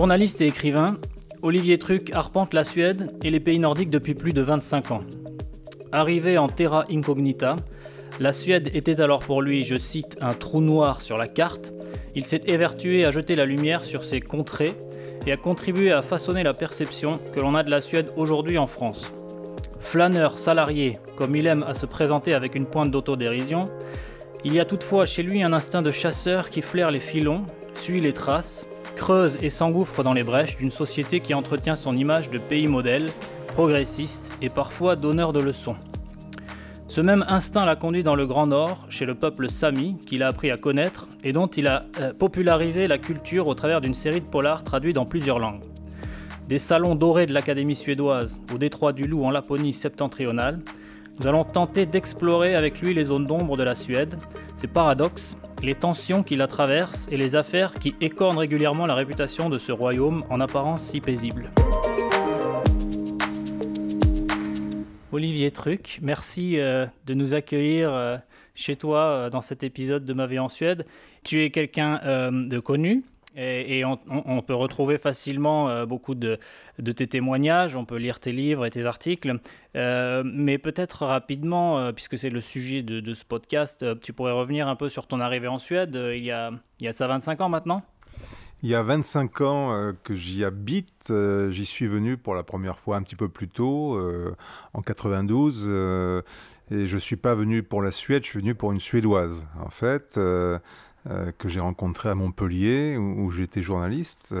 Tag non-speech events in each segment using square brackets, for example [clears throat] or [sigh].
Journaliste et écrivain, Olivier Truc arpente la Suède et les pays nordiques depuis plus de 25 ans. Arrivé en terra incognita, la Suède était alors pour lui, je cite, un trou noir sur la carte. Il s'est évertué à jeter la lumière sur ses contrées et à contribuer à façonner la perception que l'on a de la Suède aujourd'hui en France. Flâneur salarié, comme il aime à se présenter avec une pointe d'autodérision, il y a toutefois chez lui un instinct de chasseur qui flaire les filons, suit les traces, creuse et s'engouffre dans les brèches d'une société qui entretient son image de pays modèle, progressiste et parfois donneur de leçons. Ce même instinct l'a conduit dans le Grand Nord, chez le peuple Sami, qu'il a appris à connaître et dont il a euh, popularisé la culture au travers d'une série de polars traduits dans plusieurs langues. Des salons dorés de l'Académie suédoise au détroit du Loup en Laponie septentrionale, nous allons tenter d'explorer avec lui les zones d'ombre de la Suède, ses paradoxes, les tensions qui la traversent et les affaires qui écornent régulièrement la réputation de ce royaume en apparence si paisible. Olivier Truc, merci euh, de nous accueillir euh, chez toi euh, dans cet épisode de Ma vie en Suède. Tu es quelqu'un de connu et, on, peut retrouver facilement beaucoup de, tes témoignages, on peut lire tes livres et tes articles. mais peut-être rapidement, puisque c'est le sujet de, ce podcast, tu pourrais revenir un peu sur ton arrivée en Suède il y a, il y a ça 25 ans maintenant? Il y a 25 ans euh, que j'y habite. Euh, j'y suis venu pour la première fois un petit peu plus tôt, euh, en 92. et je ne suis pas venu pour la Suède, je suis venu pour une Suédoise, en fait, que j'ai rencontrée à Montpellier, où, j'étais journaliste.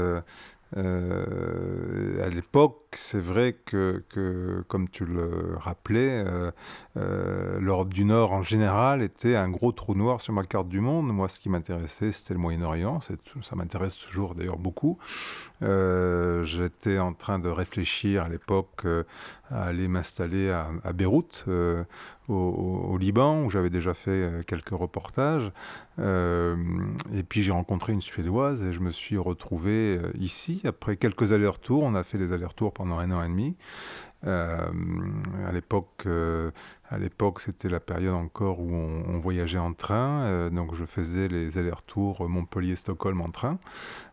Euh, à l'époque, c'est vrai que, comme tu le rappelais, euh, euh, l'Europe du Nord en général était un gros trou noir sur ma carte du monde. Moi, ce qui m'intéressait, c'était le Moyen-Orient. Ça m'intéresse toujours d'ailleurs beaucoup. J'étais en train de réfléchir à l'époque à aller m'installer à, Beyrouth, au, Liban, où j'avais déjà fait quelques reportages. et puis j'ai rencontré une Suédoise et je me suis retrouvé ici après quelques allers-retours, on a fait des allers-retours pendant un an et demi. Euh, à l'époque, euh, à l'époque, c'était la période encore où on, voyageait en train, euh, donc je faisais les allers-retours Montpellier-Stockholm en train.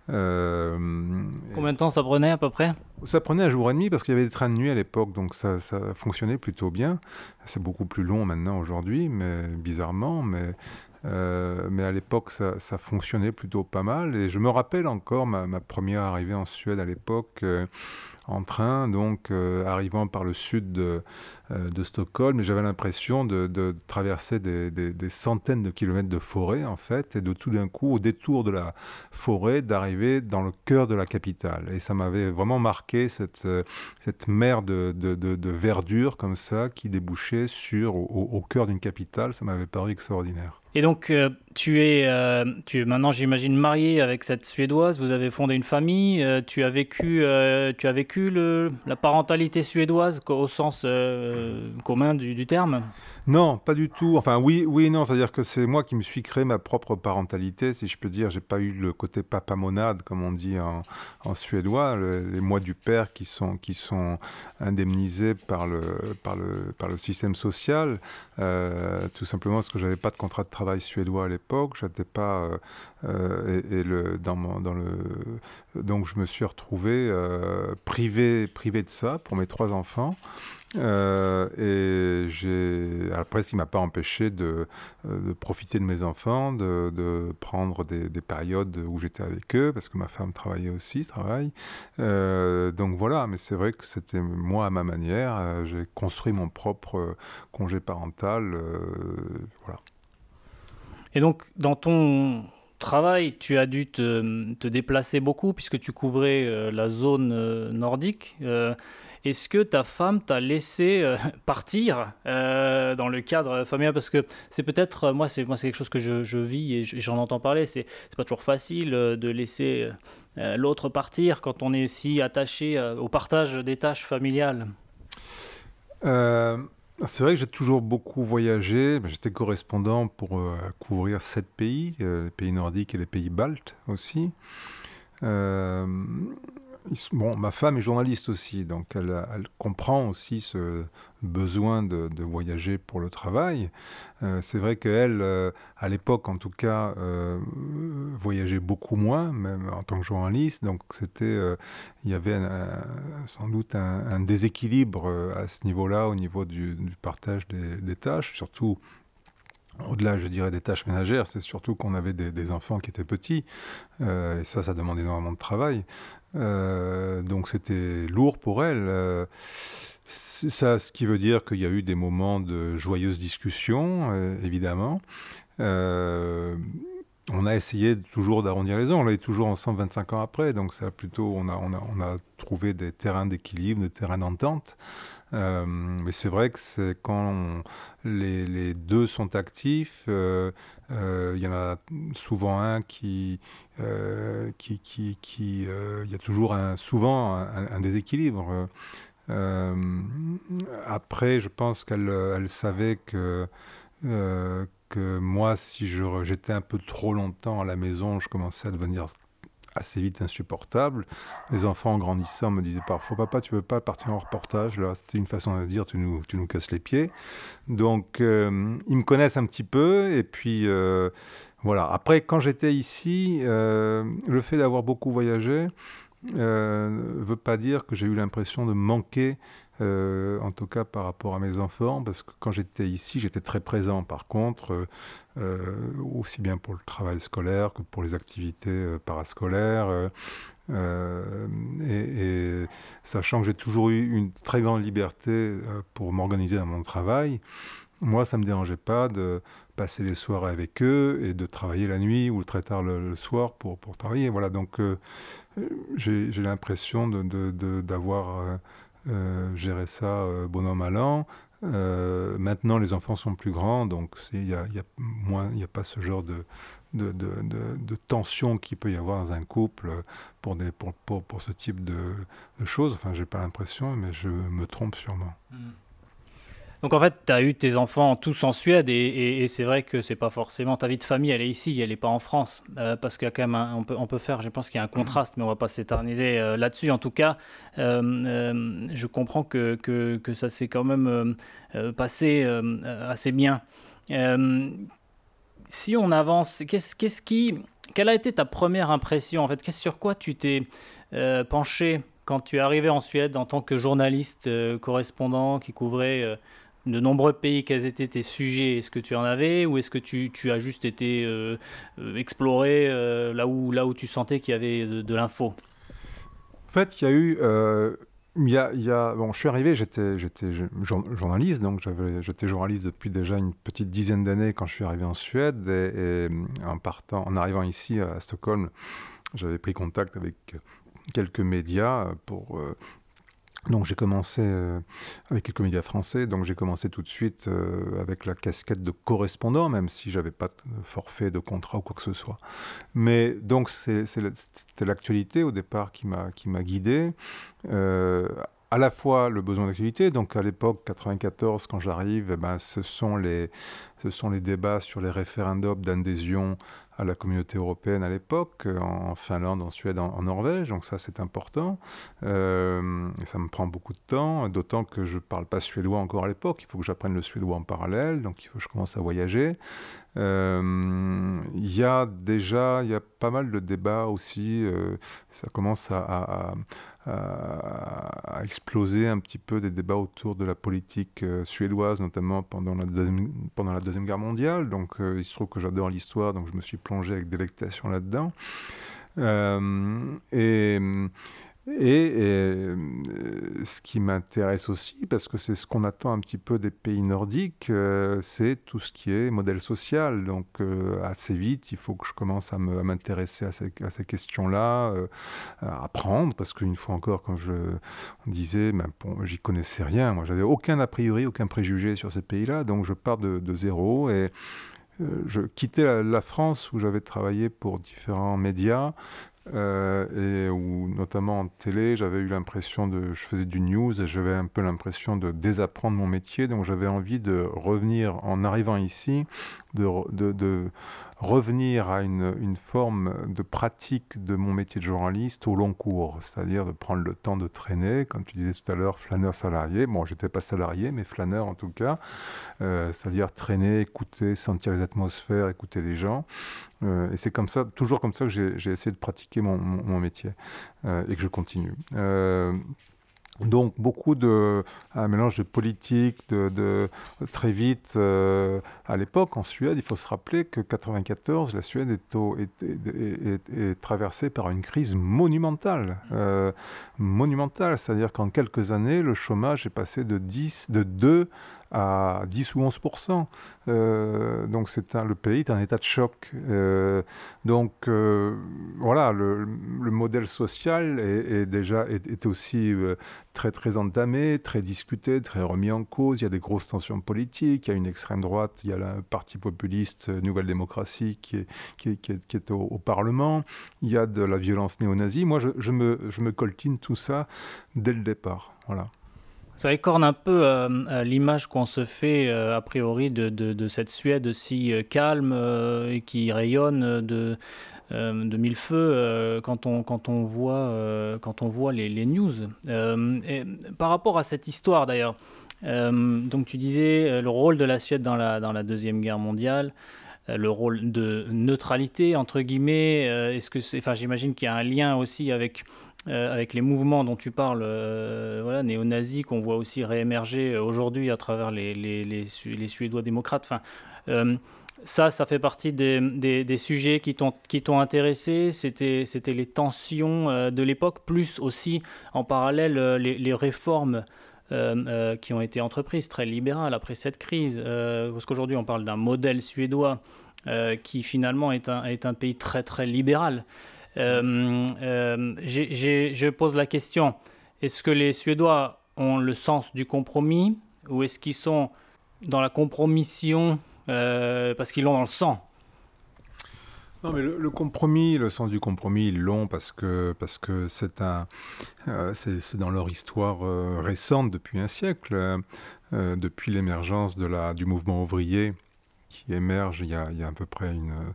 Combien de temps ça prenait à peu près? Ça prenait un jour et demi parce qu'il y avait des trains de nuit à l'époque, donc ça, ça, fonctionnait plutôt bien. C'est beaucoup plus long maintenant aujourd'hui, mais bizarrement, mais euh, mais à l'époque, ça, ça, fonctionnait plutôt pas mal. Et je me rappelle encore ma, ma première arrivée en Suède à l'époque. Euh, en train, donc euh, arrivant par le sud de, de Stockholm, j'avais l'impression de, traverser des, centaines de kilomètres de forêt, en fait, et de tout d'un coup, au détour de la forêt, d'arriver dans le cœur de la capitale. Et ça m'avait vraiment marqué cette, cette mer de, verdure comme ça qui débouchait sur, au, cœur d'une capitale. Ça m'avait paru extraordinaire. Et donc, euh, tu es, euh, tu es maintenant, j'imagine, marié avec cette Suédoise. Vous avez fondé une famille. Euh, tu as vécu, tu as vécu le, la parentalité suédoise au sens commun du, terme? Non, pas du tout. Enfin, oui, oui non. C'est-à-dire que c'est moi qui me suis créé ma propre parentalité, si je peux dire. J'ai pas eu le côté papa monade, comme on dit en, en suédois, les mois du père qui sont, qui sont indemnisés par le, par le, par le système social. tout simplement parce que j'avais pas de contrat de travail suédois à l'époque. J'étais pas euh, euh, et, le dans, le donc je me suis retrouvé euh, privé privé de ça pour mes trois enfants. et j'ai après, ce qui m'a pas empêché de, profiter de mes enfants, de, prendre des, des, périodes où j'étais avec eux, parce que ma femme travaillait aussi, travaille. donc voilà, mais c'est vrai que c'était moi à ma manière. j'ai construit mon propre congé parental. voilà. Et donc, dans ton travail, tu as dû te, déplacer beaucoup puisque tu couvrais euh, la zone euh, nordique. Euh, est-ce que ta femme t'a laissé [laughs] partir dans le cadre familial? Parce que c'est peut-être, moi c'est quelque chose que je, vis et j'en entends parler, c'est pas toujours facile de laisser l'autre partir quand on est si attaché au partage des tâches familiales. C'est vrai que j'ai toujours beaucoup voyagé. J'étais correspondant pour euh, couvrir sept pays, euh, les pays nordiques et les pays baltes aussi. Euh, bon, ma femme est journaliste aussi, donc elle, comprend aussi ce besoin de, voyager pour le travail. Euh, c'est vrai qu'elle, euh, à l'époque en tout cas, euh, voyageait beaucoup moins, même en tant que journaliste. Donc c'était, il y avait sans doute un, déséquilibre à ce niveau-là, au niveau du, partage des, tâches, surtout au-delà, je dirais, des tâches ménagères, c'est surtout qu'on avait des, enfants qui étaient petits, euh, et ça, ça demandait énormément de travail. Euh, donc c'était lourd pour elle. Euh, ça, ce qui veut dire qu'il y a eu des moments de joyeuses discussions, évidemment. on a essayé toujours d'arrondir les angles, on est toujours ensemble 25 ans après, donc ça plutôt, on a, on a, on a trouvé des terrains d'équilibre, des terrains d'entente. Euh, mais c'est vrai que c'est quand les, deux sont actifs, euh, euh, il y en a souvent un qui, qui, qui, il y a toujours un, souvent un, déséquilibre. après, je pense qu'elle elle savait que que moi, si j'étais un peu trop longtemps à la maison, je commençais à devenir assez vite insupportable. Les enfants en grandissant me disaient parfois Papa, tu veux pas partir en reportage Là, c'était une façon de dire Tu nous, tu nous casses les pieds. Donc, euh, ils me connaissent un petit peu. Et puis, euh, voilà. Après, quand j'étais ici, euh, le fait d'avoir beaucoup voyagé ne veut pas dire que j'ai eu l'impression de manquer euh, en tout cas par rapport à mes enfants, parce que quand j'étais ici, j'étais très présent. Par contre, euh, euh, aussi bien pour le travail scolaire que pour les activités parascolaires. Et, sachant que j'ai toujours eu une très grande liberté pour m'organiser dans mon travail, moi, ça ne me dérangeait pas de passer les soirées avec eux et de travailler la nuit ou très tard le, soir pour, pour travailler. Voilà, donc j'ai l'impression d'avoir... De, euh, gérer ça euh, bonhomme à l'an. Euh, maintenant, les enfants sont plus grands, donc il n'y a, y a, a, pas ce genre de, de, de, tension qu'il peut y avoir dans un couple pour, des, pour, pour, ce type de, choses. Enfin, j'ai pas l'impression, mais je me trompe sûrement. Mmh. Donc en fait, tu as eu tes enfants tous en Suède et, c'est vrai que c'est pas forcément ta vie de famille, elle est ici, elle n'est pas en France. Euh, parce qu'il y a quand même, on, peut, on peut faire, je pense qu'il y a un contraste, mais on va pas s'éterniser euh, là-dessus. En tout cas, euh, je comprends que, que, que ça s'est quand même passé assez bien. si on avance, qu'est-ce, qu'est-ce qui, quelle a été ta première impression en fait? Qu'est-ce sur quoi tu t'es penché quand tu es arrivé en Suède en tant que journaliste correspondant qui couvrait de nombreux pays, quels étaient tes sujets Est-ce que tu en avais ou est-ce que tu, as juste été euh, euh, exploré euh, là, où, là où tu sentais qu'il y avait de, l'info? En fait, il y a eu... il y a, bon, je suis arrivé, j'étais, journaliste, donc j'étais journaliste depuis déjà une petite dizaine d'années quand je suis arrivé en Suède. Et, en, partant, en arrivant ici à Stockholm, j'avais pris contact avec quelques médias pour donc j'ai commencé euh, avec quelques médias français, donc j'ai commencé tout de suite euh, avec la casquette de correspondant, même si j'avais pas de forfait, de contrat ou quoi que ce soit. Mais donc c'était l'actualité au départ qui m'a guidé. Euh, à la fois le besoin d'actualité, donc à l'époque 94 quand j'arrive, eh ben, les ce sont les débats sur les référendums d'adhésion à la communauté européenne à l'époque, en Finlande, en Suède, en, Norvège, donc ça c'est important. Euh, ça me prend beaucoup de temps, d'autant que je ne parle pas suédois encore à l'époque, il faut que j'apprenne le suédois en parallèle, donc il faut que je commence à voyager. Euh, il y a déjà, y a pas mal de débats aussi, euh, ça commence à, exploser un petit peu des débats autour de la politique suédoise, notamment pendant la, deuxième, pendant la Deuxième Guerre mondiale. Donc il se trouve que j'adore l'histoire, donc je me suis plongé avec délectation là-dedans. Euh, et, euh, ce qui m'intéresse aussi, parce que c'est ce qu'on attend un petit peu des pays nordiques, euh, c'est tout ce qui est modèle social. Donc assez vite, il faut que je commence à m'intéresser à, ces, questions-là, à apprendre, parce qu'une fois encore, comme je disais, ben, j'y connaissais rien. Moi, j'avais aucun a priori, aucun préjugé sur ces pays-là, donc je pars de, zéro et euh, je quittais la, France où j'avais travaillé pour différents médias. Euh, et où notamment en télé, j'avais eu l'impression de, je faisais du news et j'avais un peu l'impression de désapprendre mon métier, donc j'avais envie de revenir en arrivant ici, de, revenir à une, forme de pratique de mon métier de journaliste au long cours, c'est-à-dire de prendre le temps de traîner, comme tu disais tout à l'heure, flâneur salarié. Bon, j'étais pas salarié, mais flâneur en tout cas, euh, c'est-à-dire traîner, écouter, sentir les atmosphères, écouter les gens. Euh, et c'est comme ça, toujours comme ça que j'ai essayé de pratiquer mon, métier euh, et que je continue. Donc beaucoup de un mélange de politique, de, très vite euh, à l'époque en Suède, il faut se rappeler que 94, la Suède est, traversée par une crise monumentale, euh, monumentale, c'est-à-dire qu'en quelques années, le chômage est passé de 10, de 2 à 10 ou 11 euh, Donc c'est le pays est en état de choc. Euh, donc euh, voilà, le, modèle social est, déjà est, aussi très très entamé, très discuté, très remis en cause. Il y a des grosses tensions politiques. Il y a une extrême droite, il y a le parti populiste Nouvelle Démocratie qui est, qui est, qui est, au, Parlement. Il y a de la violence néo-nazie. Moi, je, je, me, je me coltine tout ça dès le départ. Voilà. Ça écorne un peu euh, l'image qu'on se fait euh, a priori de, cette Suède si euh, calme et qui rayonne de, de mille feux quand, on, quand, on voit, quand on voit les, news. Par rapport à cette histoire d'ailleurs, donc tu disais le rôle de la Suède dans la, dans la Deuxième Guerre mondiale le rôle de neutralité entre guillemets. Est-ce que enfin, j'imagine qu'il y a un lien aussi avec euh, avec les mouvements dont tu parles, euh, voilà, néo-nazis, qu'on voit aussi réémerger euh, aujourd'hui à travers les, Suédois démocrates. Enfin, ça, ça fait partie des, sujets qui t'ont intéressé. C'était les tensions de l'époque, plus aussi en parallèle les, réformes qui ont été entreprises, très libérales après cette crise. parce qu'aujourd'hui, on parle d'un modèle suédois qui finalement est un pays très très libéral. Euh, euh, je pose la question, est-ce que les Suédois ont le sens du compromis ou est-ce qu'ils sont dans la compromission euh, parce qu'ils l'ont dans le sang? Non, mais le, compromis, le sens du compromis, ils l'ont parce que parce que c'est dans leur histoire récente depuis un siècle, depuis l'émergence du mouvement ouvrier qui émerge il y a à peu près une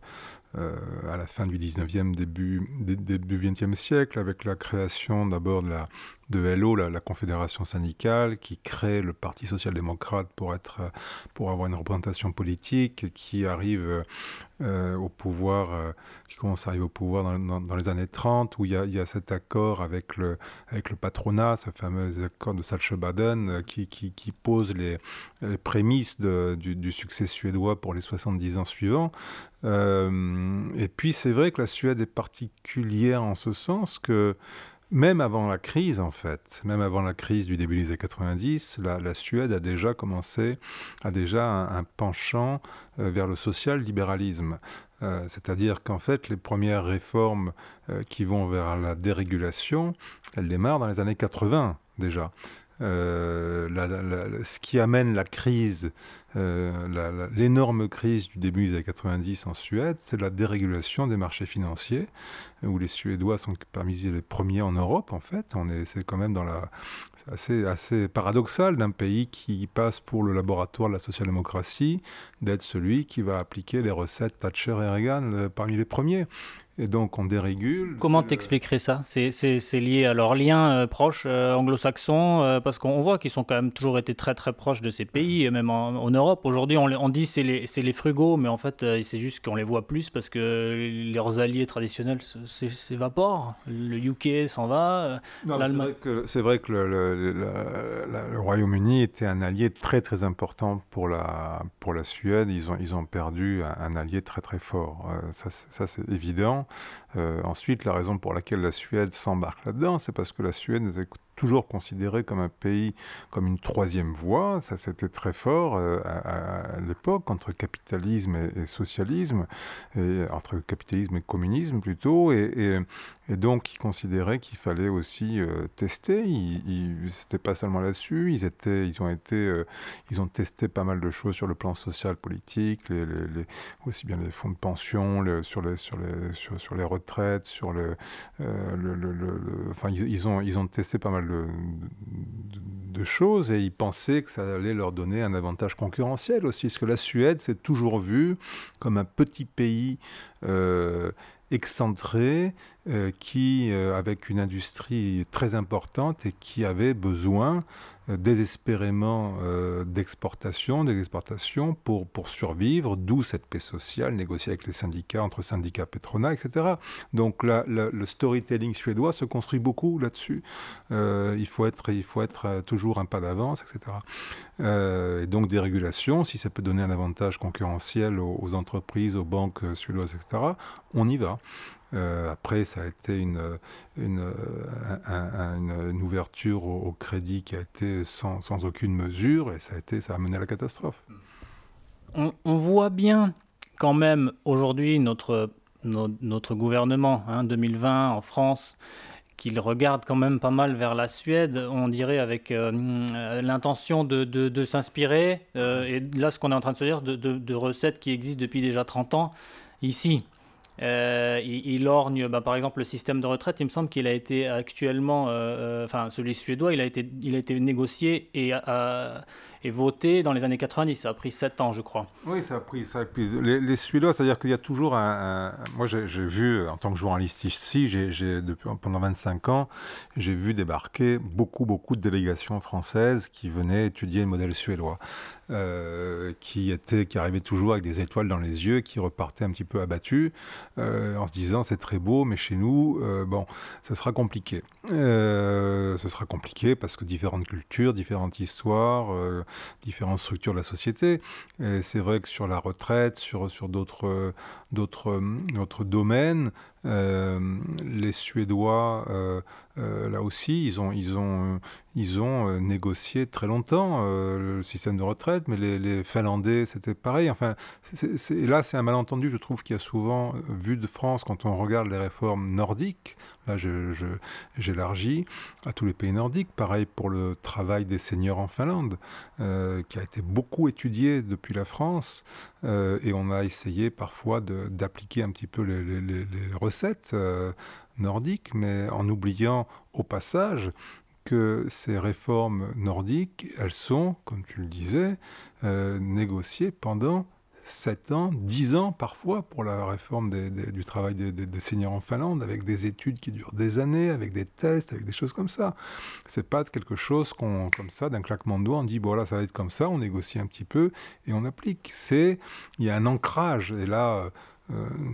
euh, à la fin du 19e, début, début 20e siècle, avec la création d'abord de la, de LO, la, Confédération syndicale, qui crée le Parti social-démocrate pour, être, pour avoir une représentation politique, qui arrive euh, au pouvoir, euh, qui commence à arriver au pouvoir dans, les années 30, où il y, a, cet accord avec le, avec le patronat, ce fameux accord de Saltsjöbaden, euh, qui, pose les, prémices du, succès suédois pour les 70 ans suivants. et puis c'est vrai que la Suède est particulière en ce sens que même avant la crise, en fait, même avant la crise du début des années 90, la, Suède a déjà commencé, a déjà un, penchant euh, vers le social-libéralisme. Euh, c'est-à-dire qu'en fait, les premières réformes euh, qui vont vers la dérégulation, elles démarrent dans les années 80 déjà. Ce qui amène la crise euh, l'énorme crise du début des années 90 en Suède, c'est la dérégulation des marchés financiers, où les Suédois sont parmi les premiers en Europe, en fait. C'est quand même assez paradoxal d'un pays qui passe pour le laboratoire de la social-démocratie, d'être celui qui va appliquer les recettes Thatcher et Reagan euh, parmi les premiers. Et donc on dérégule. Comment t'expliquerais ça? C'est, lié à leurs liens euh, proches anglo-saxons Parce qu'on voit qu'ils sont quand même toujours été très très proches de ces pays, même en, en Europe Aujourd'hui, on, on, dit c'est les, les, frugaux, mais en fait, euh, c'est juste qu'on les voit plus parce que leurs alliés traditionnels s'évaporent. Le UK s'en va. Euh, c'est vrai que, le, le, Royaume-Uni était un allié très très important pour la, pour la Suède. Ils ont, ils ont perdu un, allié très très fort. Euh, ça, ça c'est évident. Ensuite, la raison pour laquelle la Suède s'embarque là-dedans, c'est parce que la Suède toujours considéré comme un pays, comme une troisième voie. Ça, c'était très fort euh, à, l'époque, entre capitalisme et, socialisme, et entre capitalisme et communisme plutôt. Et, donc, ils considéraient qu'il fallait aussi euh, tester. Ils, c'était pas seulement là-dessus. Ils étaient, ils ont été, euh, ils ont testé pas mal de choses sur le plan social, politique, aussi bien les fonds de pension, sur les, sur les, sur, les retraites, sur le, enfin, ils, ils, ont, ils ont testé pas mal de, choses et ils pensaient que ça allait leur donner un avantage concurrentiel aussi, parce que la Suède s'est toujours vue comme un petit pays excentré, euh, qui, euh, avec une industrie très importante et qui avait besoin euh, désespérément d'exportation, des exportations pour, pour survivre, d'où cette paix sociale négociée avec les syndicats, entre syndicats Petrona, etc. Donc le storytelling suédois se construit beaucoup là-dessus. il, faut être, il faut être toujours un pas d'avance, etc. et donc des régulations, si ça peut donner un avantage concurrentiel aux, aux entreprises, aux banques suédoises, etc., on y va. Euh, après, ça a été une, une, une, ouverture au, crédit qui a été sans, sans, aucune mesure et ça a, été, ça a mené à la catastrophe. On, voit bien quand même aujourd'hui notre, notre, gouvernement, hein, 2020 en France, qu'il regarde quand même pas mal vers la Suède, on dirait avec euh, l'intention de, de, s'inspirer, euh, et là ce qu'on est en train de se dire, de, recettes qui existent depuis déjà 30 ans ici. Euh, il, orgne, bah, par exemple, le système de retraite. Il me semble qu'il a été actuellement, euh, euh, enfin, celui suédois, il a été, il a été négocié et, et voté dans les années 90. Ça a pris 7 ans, je crois. Oui, ça a pris. Ça Les, Suédois, c'est-à-dire qu'il y a toujours un. Moi, j'ai vu, en tant que journaliste ici, j'ai, pendant 25 ans, j'ai vu débarquer beaucoup, beaucoup de délégations françaises qui venaient étudier le modèle suédois. Euh, qui, était, qui arrivait toujours avec des étoiles dans les yeux, qui repartait un petit peu abattu, euh, en se disant c'est très beau, mais chez nous, euh, bon, ça sera compliqué. ce sera compliqué parce que différentes cultures, différentes histoires, différentes structures de la société. c'est vrai que sur la retraite, sur, sur d'autres, domaines, les Suédois euh, là aussi, ils ont, ils ont, ils ont euh, négocié très longtemps euh, le système de retraite, mais les, Finlandais, c'était pareil. Enfin, là, c'est un malentendu, je trouve, qui a souvent vu de France quand on regarde les réformes nordiques. Là, j'élargis à tous les pays nordiques. Pareil pour le travail des seniors en Finlande, qui a été beaucoup étudié depuis la France, et on a essayé parfois d'appliquer un petit peu les, les, les recettes nordiques, mais en oubliant au passage que ces réformes nordiques, elles sont, comme tu le disais, euh, négociées pendant 7 ans, 10 ans parfois pour la réforme du travail des, seigneurs en Finlande, avec des études qui durent des années, avec des tests, avec des choses comme ça. C'est pas quelque chose qu'on, comme ça, d'un claquement de doigts, on dit, bon là, ça va être comme ça, on négocie un petit peu et on applique. C'est, il y a un ancrage, et là, euh,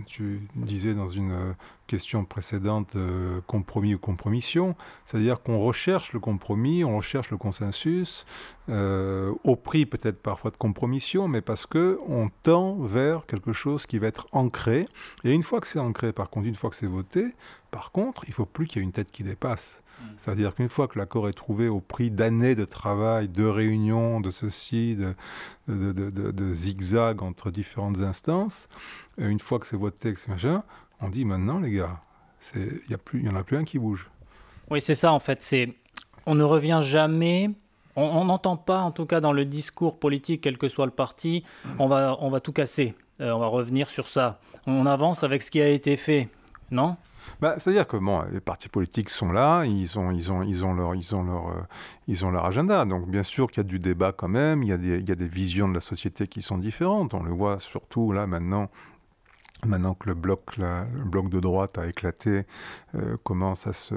tu disais dans une euh, question précédente euh, compromis ou compromission, c'est-à-dire qu'on recherche le compromis, on recherche le consensus, au prix peut-être parfois de compromission, mais parce que on tend vers quelque chose qui va être ancré. Et une fois que c'est ancré, par contre, une fois que c'est voté, par contre, il faut plus qu'il y ait une tête qui dépasse. Mm. C'est-à-dire qu'une fois que l'accord est trouvé au prix d'années de travail, de réunions, de ceci, de, de, zigzag entre différentes instances, euh, une fois que c'est voté, que machin, on dit maintenant, les gars, il n'y en a plus un qui bouge. Oui, c'est ça en fait. C'est On ne revient jamais on n'entend pas, en tout cas dans le discours politique, quel que soit le parti, mm. on va, on va tout casser. Euh, on va revenir sur ça. On avance avec ce qui a été fait, non? Bah, C'est-à-dire que bon, les partis politiques sont là, ils ont, ils ont, ils ont, leur, ils ont, leur, euh, ils ont leur agenda. Donc bien sûr qu'il y a du débat quand même, il y, a des, il y a des visions de la société qui sont différentes. On le voit surtout là maintenant Maintenant que le bloc, de droite a éclaté, euh, commence à se,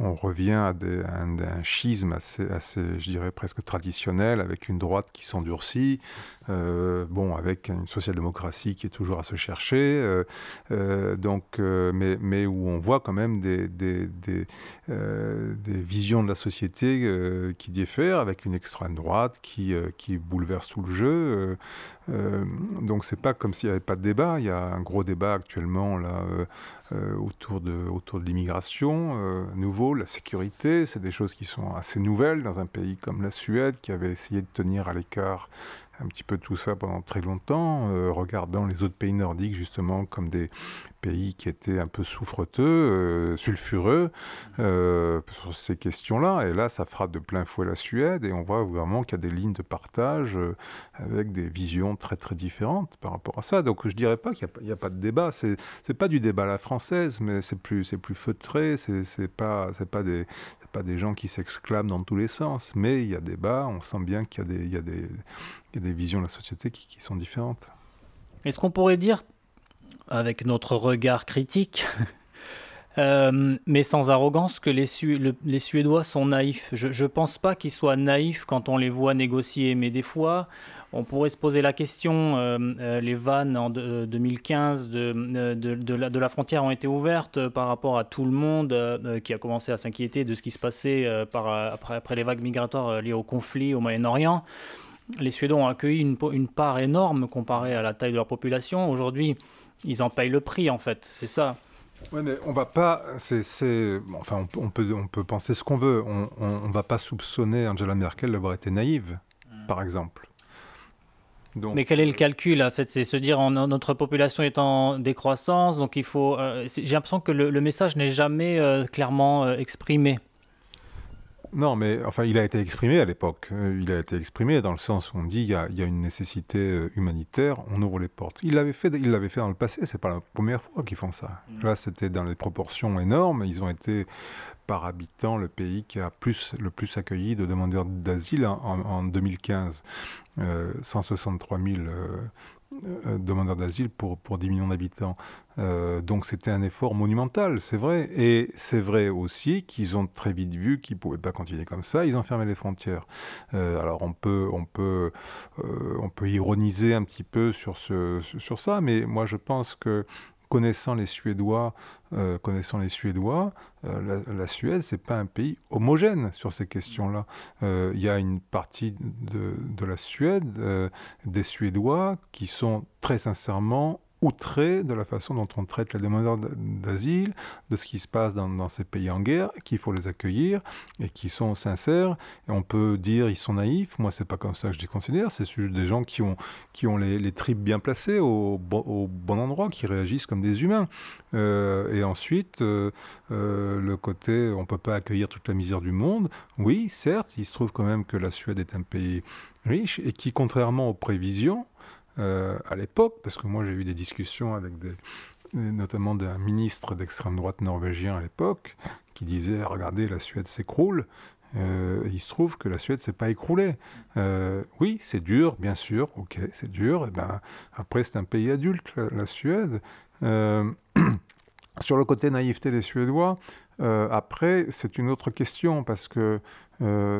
on revient à, un, schisme assez, assez, je dirais presque traditionnel, avec une droite qui s'endurcit, euh, bon, avec une social-démocratie qui est toujours à se chercher, euh, donc, mais, où on voit quand même des, visions de la société qui diffèrent, avec une extrême droite qui, bouleverse tout le jeu. donc c'est pas comme s'il n'y avait pas de débat, débat actuellement là euh, euh, autour de, autour de l'immigration, euh, nouveau, la sécurité, c'est des choses qui sont assez nouvelles dans un pays comme la Suède qui avait essayé de tenir à l'écart un petit peu tout ça pendant très longtemps, regardant les autres pays nordiques justement comme des pays qui étaient un peu souffreteux, sulfureux sur ces questions-là. Et là, ça frappe de plein fouet la Suède et on voit vraiment qu'il y a des lignes de partage avec des visions très très différentes par rapport à ça. Donc je dirais pas qu'il n'y a, pas de débat. C'est c'est pas du débat à la française, mais c'est plus plus feutré. C'est c'est pas pas des pas des gens qui s'exclament dans tous les sens. Mais il y a débat. On sent bien qu'il y a des y y a des visions de la société qui sont différentes. Est-ce qu'on pourrait dire, avec notre regard critique, [laughs] euh, mais sans arrogance, que les, Suédois sont naïfs. Je ne pense pas qu'ils soient naïfs quand on les voit négocier, mais des fois, on pourrait se poser la question, euh, euh, les vannes en 2015 de, la, frontière ont été ouvertes par rapport à tout le monde qui a commencé à s'inquiéter de ce qui se passait après, les vagues migratoires liées au conflit au Moyen-Orient. Les Suédois ont accueilli une, part énorme comparée à la taille de leur population. Aujourd'hui, ils en payent le prix, en fait. C'est ça. Oui, mais on va pas. C'est, enfin, on, peut, on peut penser ce qu'on veut. On ne va pas soupçonner Angela Merkel d'avoir été naïve, hmm. par exemple. Mais quel est le calcul en fait? C'est se dire en, notre population est en décroissance, donc il faut. Euh, j'ai l'impression que le, message n'est jamais euh, clairement euh, exprimé. Non, mais enfin, il a été exprimé à l'époque. Il a été exprimé dans le sens où on dit il y a, il y a une nécessité humanitaire, on ouvre les portes. Il l'avait fait, il l'avait fait dans le passé. C'est pas la première fois qu'ils font ça. Mm. Là, c'était dans des proportions énormes. Ils ont été par habitant le pays qui a plus, le plus accueilli de demandeurs d'asile en, en, 2015. 163 000 euh, euh, demandeurs d'asile pour, pour 10 millions d'habitants. Euh, donc c'était un effort monumental, c'est vrai. Et c'est vrai aussi qu'ils ont très vite vu qu'ils ne pouvaient pas continuer comme ça, ils ont fermé les frontières. alors on peut, on, peut, on peut ironiser un petit peu sur, ce, sur ça, mais moi je pense que connaissant les Suédois, euh, connaissant les Suédois, euh, la, la, Suède, c'est pas un pays homogène sur ces questions-là. Euh, il y a une partie de la Suède, des Suédois, qui sont très sincèrement outrés de la façon dont on traite les demandeurs d'asile, de ce qui se passe dans, ces pays en guerre, qu'il faut les accueillir et qui sont sincères. On peut dire ils sont naïfs. Moi, c'est pas comme ça que je les considère. C'est des gens qui ont, les, tripes bien placées au, au, bon endroit, qui réagissent comme des humains. Euh, et ensuite, euh, euh, le côté on peut pas accueillir toute la misère du monde. Oui, certes, il se trouve quand même que la Suède est un pays riche et qui, contrairement aux prévisions, euh, à l'époque, parce que moi j'ai eu des discussions avec notamment d'un ministre d'extrême droite norvégien à l'époque, qui disait regardez la Suède s'écroule. Euh, il se trouve que la Suède s'est pas écroulée. Euh, oui, c'est dur, bien sûr, ok, c'est dur. Et ben après c'est un pays adulte, la, Suède. [clears throat] sur le côté naïveté des Suédois, après c'est une autre question parce que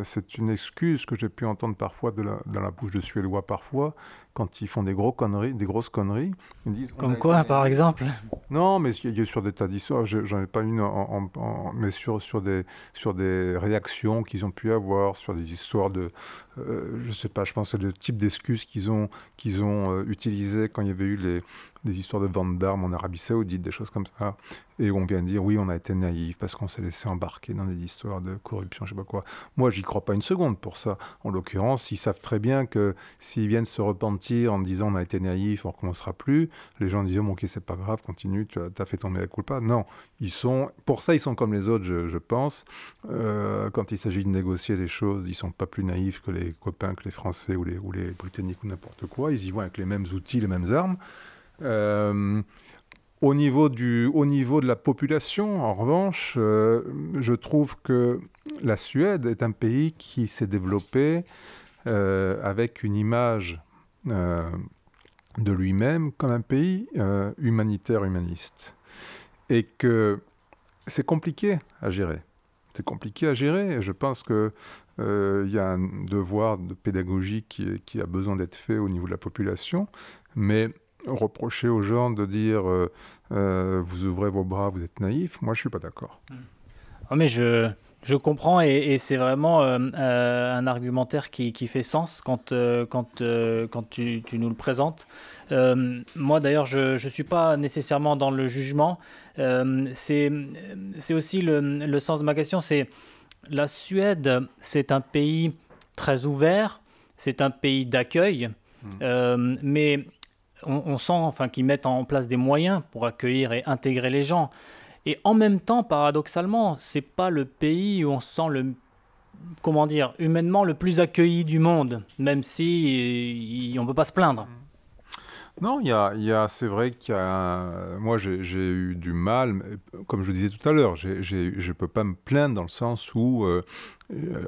c'est une excuse que j'ai pu entendre parfois dans la bouche de Suédois parfois, quand ils font des, gros conneries, des grosses conneries. Ils disent, Comme quoi, par exemple Non, mais il y a sur des tas d'histoires, j'en ai pas une, en, mais sur, sur, des, sur des réactions qu'ils ont pu avoir, sur des histoires de, euh, je sais pas, je pense c'est le type d'excuses qu'ils ont, qu'ils ont euh, utilisé quand il y avait eu les, des histoires de vente d'armes en Arabie Saoudite, des choses comme ça. Et on vient de dire, oui, on a été naïf parce qu'on s'est laissé embarquer dans des histoires de corruption, je sais pas quoi. Moi, j'y crois pas une seconde pour ça. En l'occurrence, ils savent très bien que s'ils viennent se repentir en disant on a été naïf, on recommencera plus, les gens disent bon, ok c'est pas grave, continue, tu as, fait ton mea culpa. Non, ils sont pour ça ils sont comme les autres, je, pense. Euh, quand il s'agit de négocier des choses, ils sont pas plus naïfs que les copains, que les Français ou les, Britanniques ou n'importe quoi. Ils y vont avec les mêmes outils, les mêmes armes. Euh, au niveau, du, au niveau de la population, en revanche, euh, je trouve que la Suède est un pays qui s'est développé avec une image de lui-même comme un pays euh, humanitaire humaniste. Et que c'est compliqué à gérer. C'est compliqué à gérer je pense qu'il euh, y a un devoir de pédagogie qui, qui a besoin d'être fait au niveau de la population, mais reprocher aux gens de dire vous ouvrez vos bras, vous êtes naïf, moi je suis pas d'accord. Oh, mais je, je comprends et, c'est vraiment euh, euh, un argumentaire qui, fait sens quand, euh, quand, quand tu, nous le présentes. moi d'ailleurs, je ne suis pas nécessairement dans le jugement. c'est aussi le, le, sens de ma question. C'est la Suède, c'est un pays très ouvert, c'est un pays d'accueil. Mm. mais on, sent enfin, qu'ils mettent en place des moyens pour accueillir et intégrer les gens. Et en même temps, paradoxalement, c'est pas le pays où on sent le comment dire, humainement le plus accueilli du monde, même si on ne peut pas se plaindre. Non, il y a, c'est vrai qu'il y a. Moi, j'ai eu du mal, comme je disais tout à l'heure, je ne peux pas me plaindre dans le sens où, euh,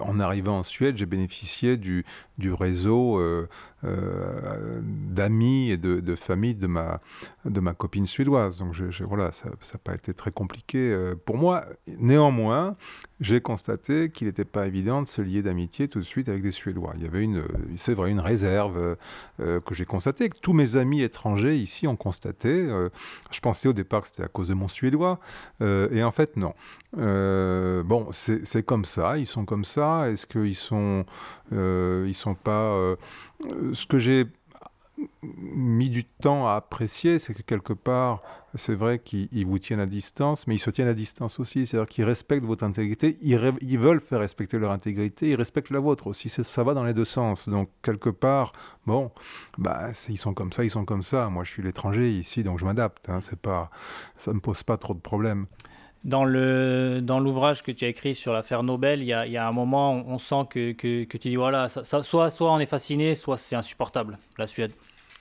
en arrivant en Suède, j'ai bénéficié du, réseau euh, euh, d'amis et de, famille de ma, de ma copine suédoise. Donc voilà, ça n'a pas été très compliqué euh, pour moi. Néanmoins, j'ai constaté qu'il n'était pas évident de se lier d'amitié tout de suite avec des Suédois. Il y avait une, c'est vrai, une réserve que j'ai constatée, que tous mes amis étrangers ici ont constaté. je pensais au départ que c'était à cause de mon suédois, et en fait non. bon, c'est comme ça, ils sont comme ça? Est-ce qu'ils sont euh, ils sont pas. Euh, ce que j'ai mis du temps à apprécier, c'est que quelque part, c'est vrai qu'ils vous tiennent à distance, mais ils se tiennent à distance aussi. C'est-à-dire qu'ils respectent votre intégrité, ils, veulent faire respecter leur intégrité, ils respectent la vôtre aussi. Ça va dans les deux sens. Donc, quelque part, bon, bah, ils sont comme ça, ils sont comme ça. Moi, je suis l'étranger ici, donc je m'adapte. Hein. Ça ne me pose pas trop de problèmes. Dans, le, dans l'ouvrage que tu as écrit sur l'affaire Nobel, il y a, y a, un moment, on, on sent que, que, que, tu dis voilà, soit, soit on est fasciné, soit c'est insupportable, la Suède.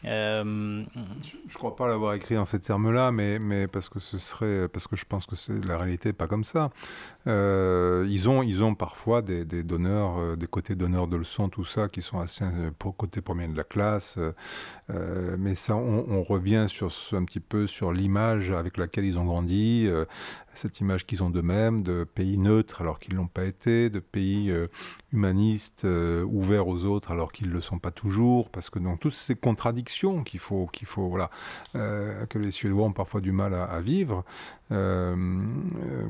Euh, je ne crois pas l'avoir écrit en ces termes-là, mais, mais parce que ce serait, parce que je pense que c'est la réalité pas comme ça. Euh, ils ont, ils ont parfois des, des donneurs, euh, des côtés donneurs de leçons, tout ça, qui sont assez pour côté premier de la classe. mais ça, on, on, revient sur un petit peu sur l'image avec laquelle ils ont grandi, cette image qu'ils ont d'eux-mêmes, de pays neutres alors qu'ils l'ont pas été, de pays humanistes, ouverts aux autres alors qu'ils le sont pas toujours, parce que dans toutes ces contradictions qu'il faut, qu'il faut voilà, euh, que les Suédois ont parfois du mal à, vivre. Euh, euh,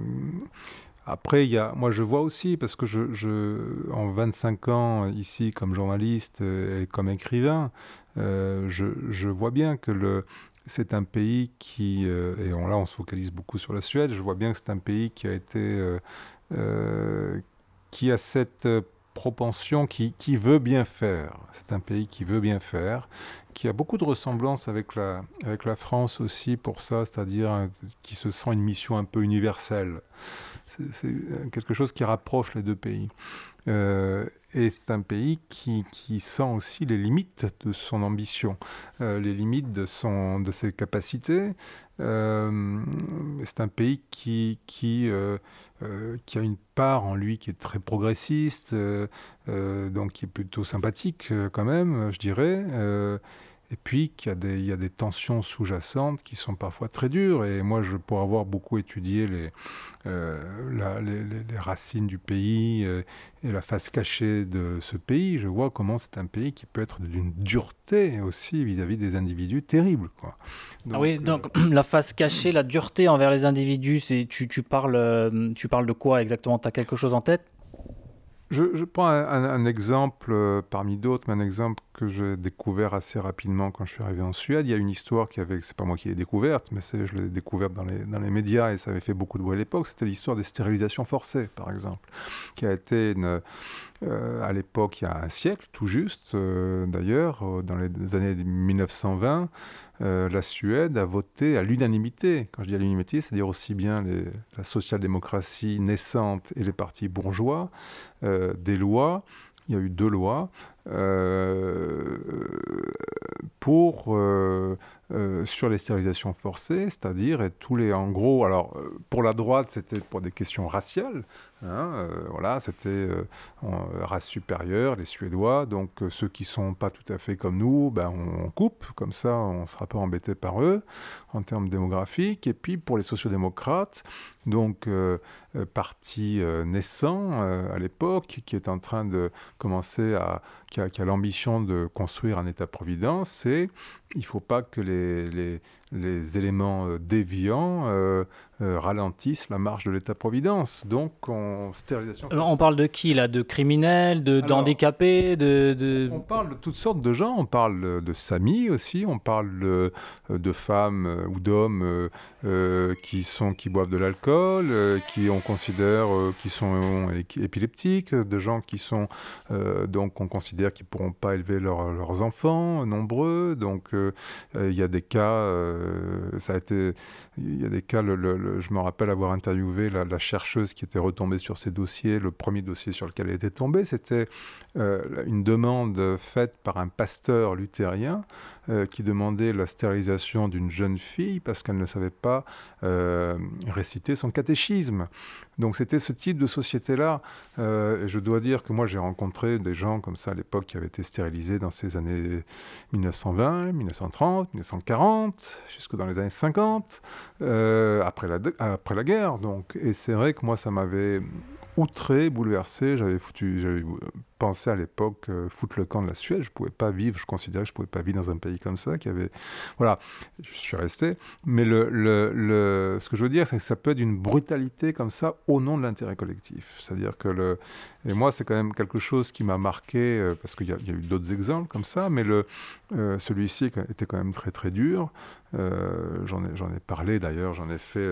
après, il y a, moi je vois aussi, parce que je, en 25 ans ici comme journaliste et comme écrivain, je, je, vois bien que le, c'est un pays qui, et on, là on se focalise beaucoup sur la Suède, je vois bien que c'est un pays qui a été, qui a cette propension, qui, qui veut bien faire. C'est un pays qui veut bien faire, qui a beaucoup de ressemblances avec la, avec la France aussi pour ça, c'est-à-dire euh, qui se sent une mission un peu universelle. C'est quelque chose qui rapproche les deux pays. Euh, et c'est un pays qui, sent aussi les limites de son ambition, euh, les limites de, son, de ses capacités. Euh, c'est un pays qui, qui, qui a une part en lui qui est très progressiste, donc qui est plutôt sympathique quand même, je dirais et puis qu'il y, a des, il y a des tensions sous-jacentes qui sont parfois très dures. Et moi, je, pour avoir beaucoup étudié les, euh, les, racines du pays euh, et la face cachée de ce pays, je vois comment c'est un pays qui peut être d'une dureté aussi vis-à-vis des individus terrible. Quoi. ah oui, donc euh, [clears throat] la face cachée, la dureté envers les individus, tu, parles, tu parles de quoi exactement? Tu as quelque chose en tête? Je, prends un, exemple euh, parmi d'autres, mais un exemple que j'ai découvert assez rapidement quand je suis arrivé en Suède. Il y a une histoire qui avait, c'est pas moi qui l'ai découverte, mais je l'ai découverte dans les, dans les médias et ça avait fait beaucoup de bruit à l'époque. C'était l'histoire des stérilisations forcées, par exemple, qui a été euh, à l'époque, il y a un siècle, tout juste, euh, d'ailleurs, dans les années 1920, euh, la Suède a voté à l'unanimité. Quand je dis à l'unanimité, c'est-à-dire aussi bien la social-démocratie naissante et les partis bourgeois, des lois. Il y a eu deux lois pour euh, sur les stérilisations forcées, c'est-à-dire tous les, en gros, alors euh, pour la droite c'était pour des questions raciales, hein, euh, voilà, c'était race supérieure, les Suédois, donc ceux qui sont pas tout à fait comme nous, ben on, coupe, comme ça on sera pas embêté par eux en termes démographiques, et puis pour les sociodémocrates, donc parti naissant à l'époque, qui est en train de commencer à, qui a, qui a l'ambition de construire un État-providence, c'est il ne faut pas que les, les éléments déviants euh, ralentissent la marche de l'État-providence. Donc, en stérilisation. Euh, on parle de qui là? De criminels, de, d'handicapés de, On parle de toutes sortes de gens. On parle de Sami aussi. On parle de, de femmes euh, ou d'hommes qui, sont, qui boivent de l'alcool, qui on considère qui sont épileptiques, de gens qui sont. donc, on considère qu'ils ne pourront pas élever leurs enfants, nombreux. Donc, il y a des cas. ça a été. Il y a des cas. le je me rappelle avoir interviewé la, chercheuse qui était retombée sur ces dossiers. Le premier dossier sur lequel elle était tombée, c'était euh, une demande faite par un pasteur luthérien euh, qui demandait la stérilisation d'une jeune fille parce qu'elle ne savait pas euh, réciter son catéchisme. Donc c'était ce type de société-là. et je dois dire que moi j'ai rencontré des gens comme ça à l'époque qui avaient été stérilisés dans ces années 1920, 1930, 1940, jusque dans les années 50, après, la, après la guerre. Donc. Et c'est vrai que moi ça m'avait outré, bouleversé. J'avais foutu, j'avais pensé à l'époque euh, foutre le camp de la Suède. Je pouvais pas vivre. Je considérais que je pouvais pas vivre dans un pays comme ça. Qui avait, voilà, je suis resté. Mais le, le, le ce que je veux dire, c'est que ça peut être une brutalité comme ça au nom de l'intérêt collectif. C'est-à-dire que le, et moi, c'est quand même quelque chose qui m'a marqué euh, parce qu'il y, a eu d'autres exemples comme ça, mais le, euh, celui-ci était quand même très très dur. j'en ai, j'en ai parlé d'ailleurs. J'en ai fait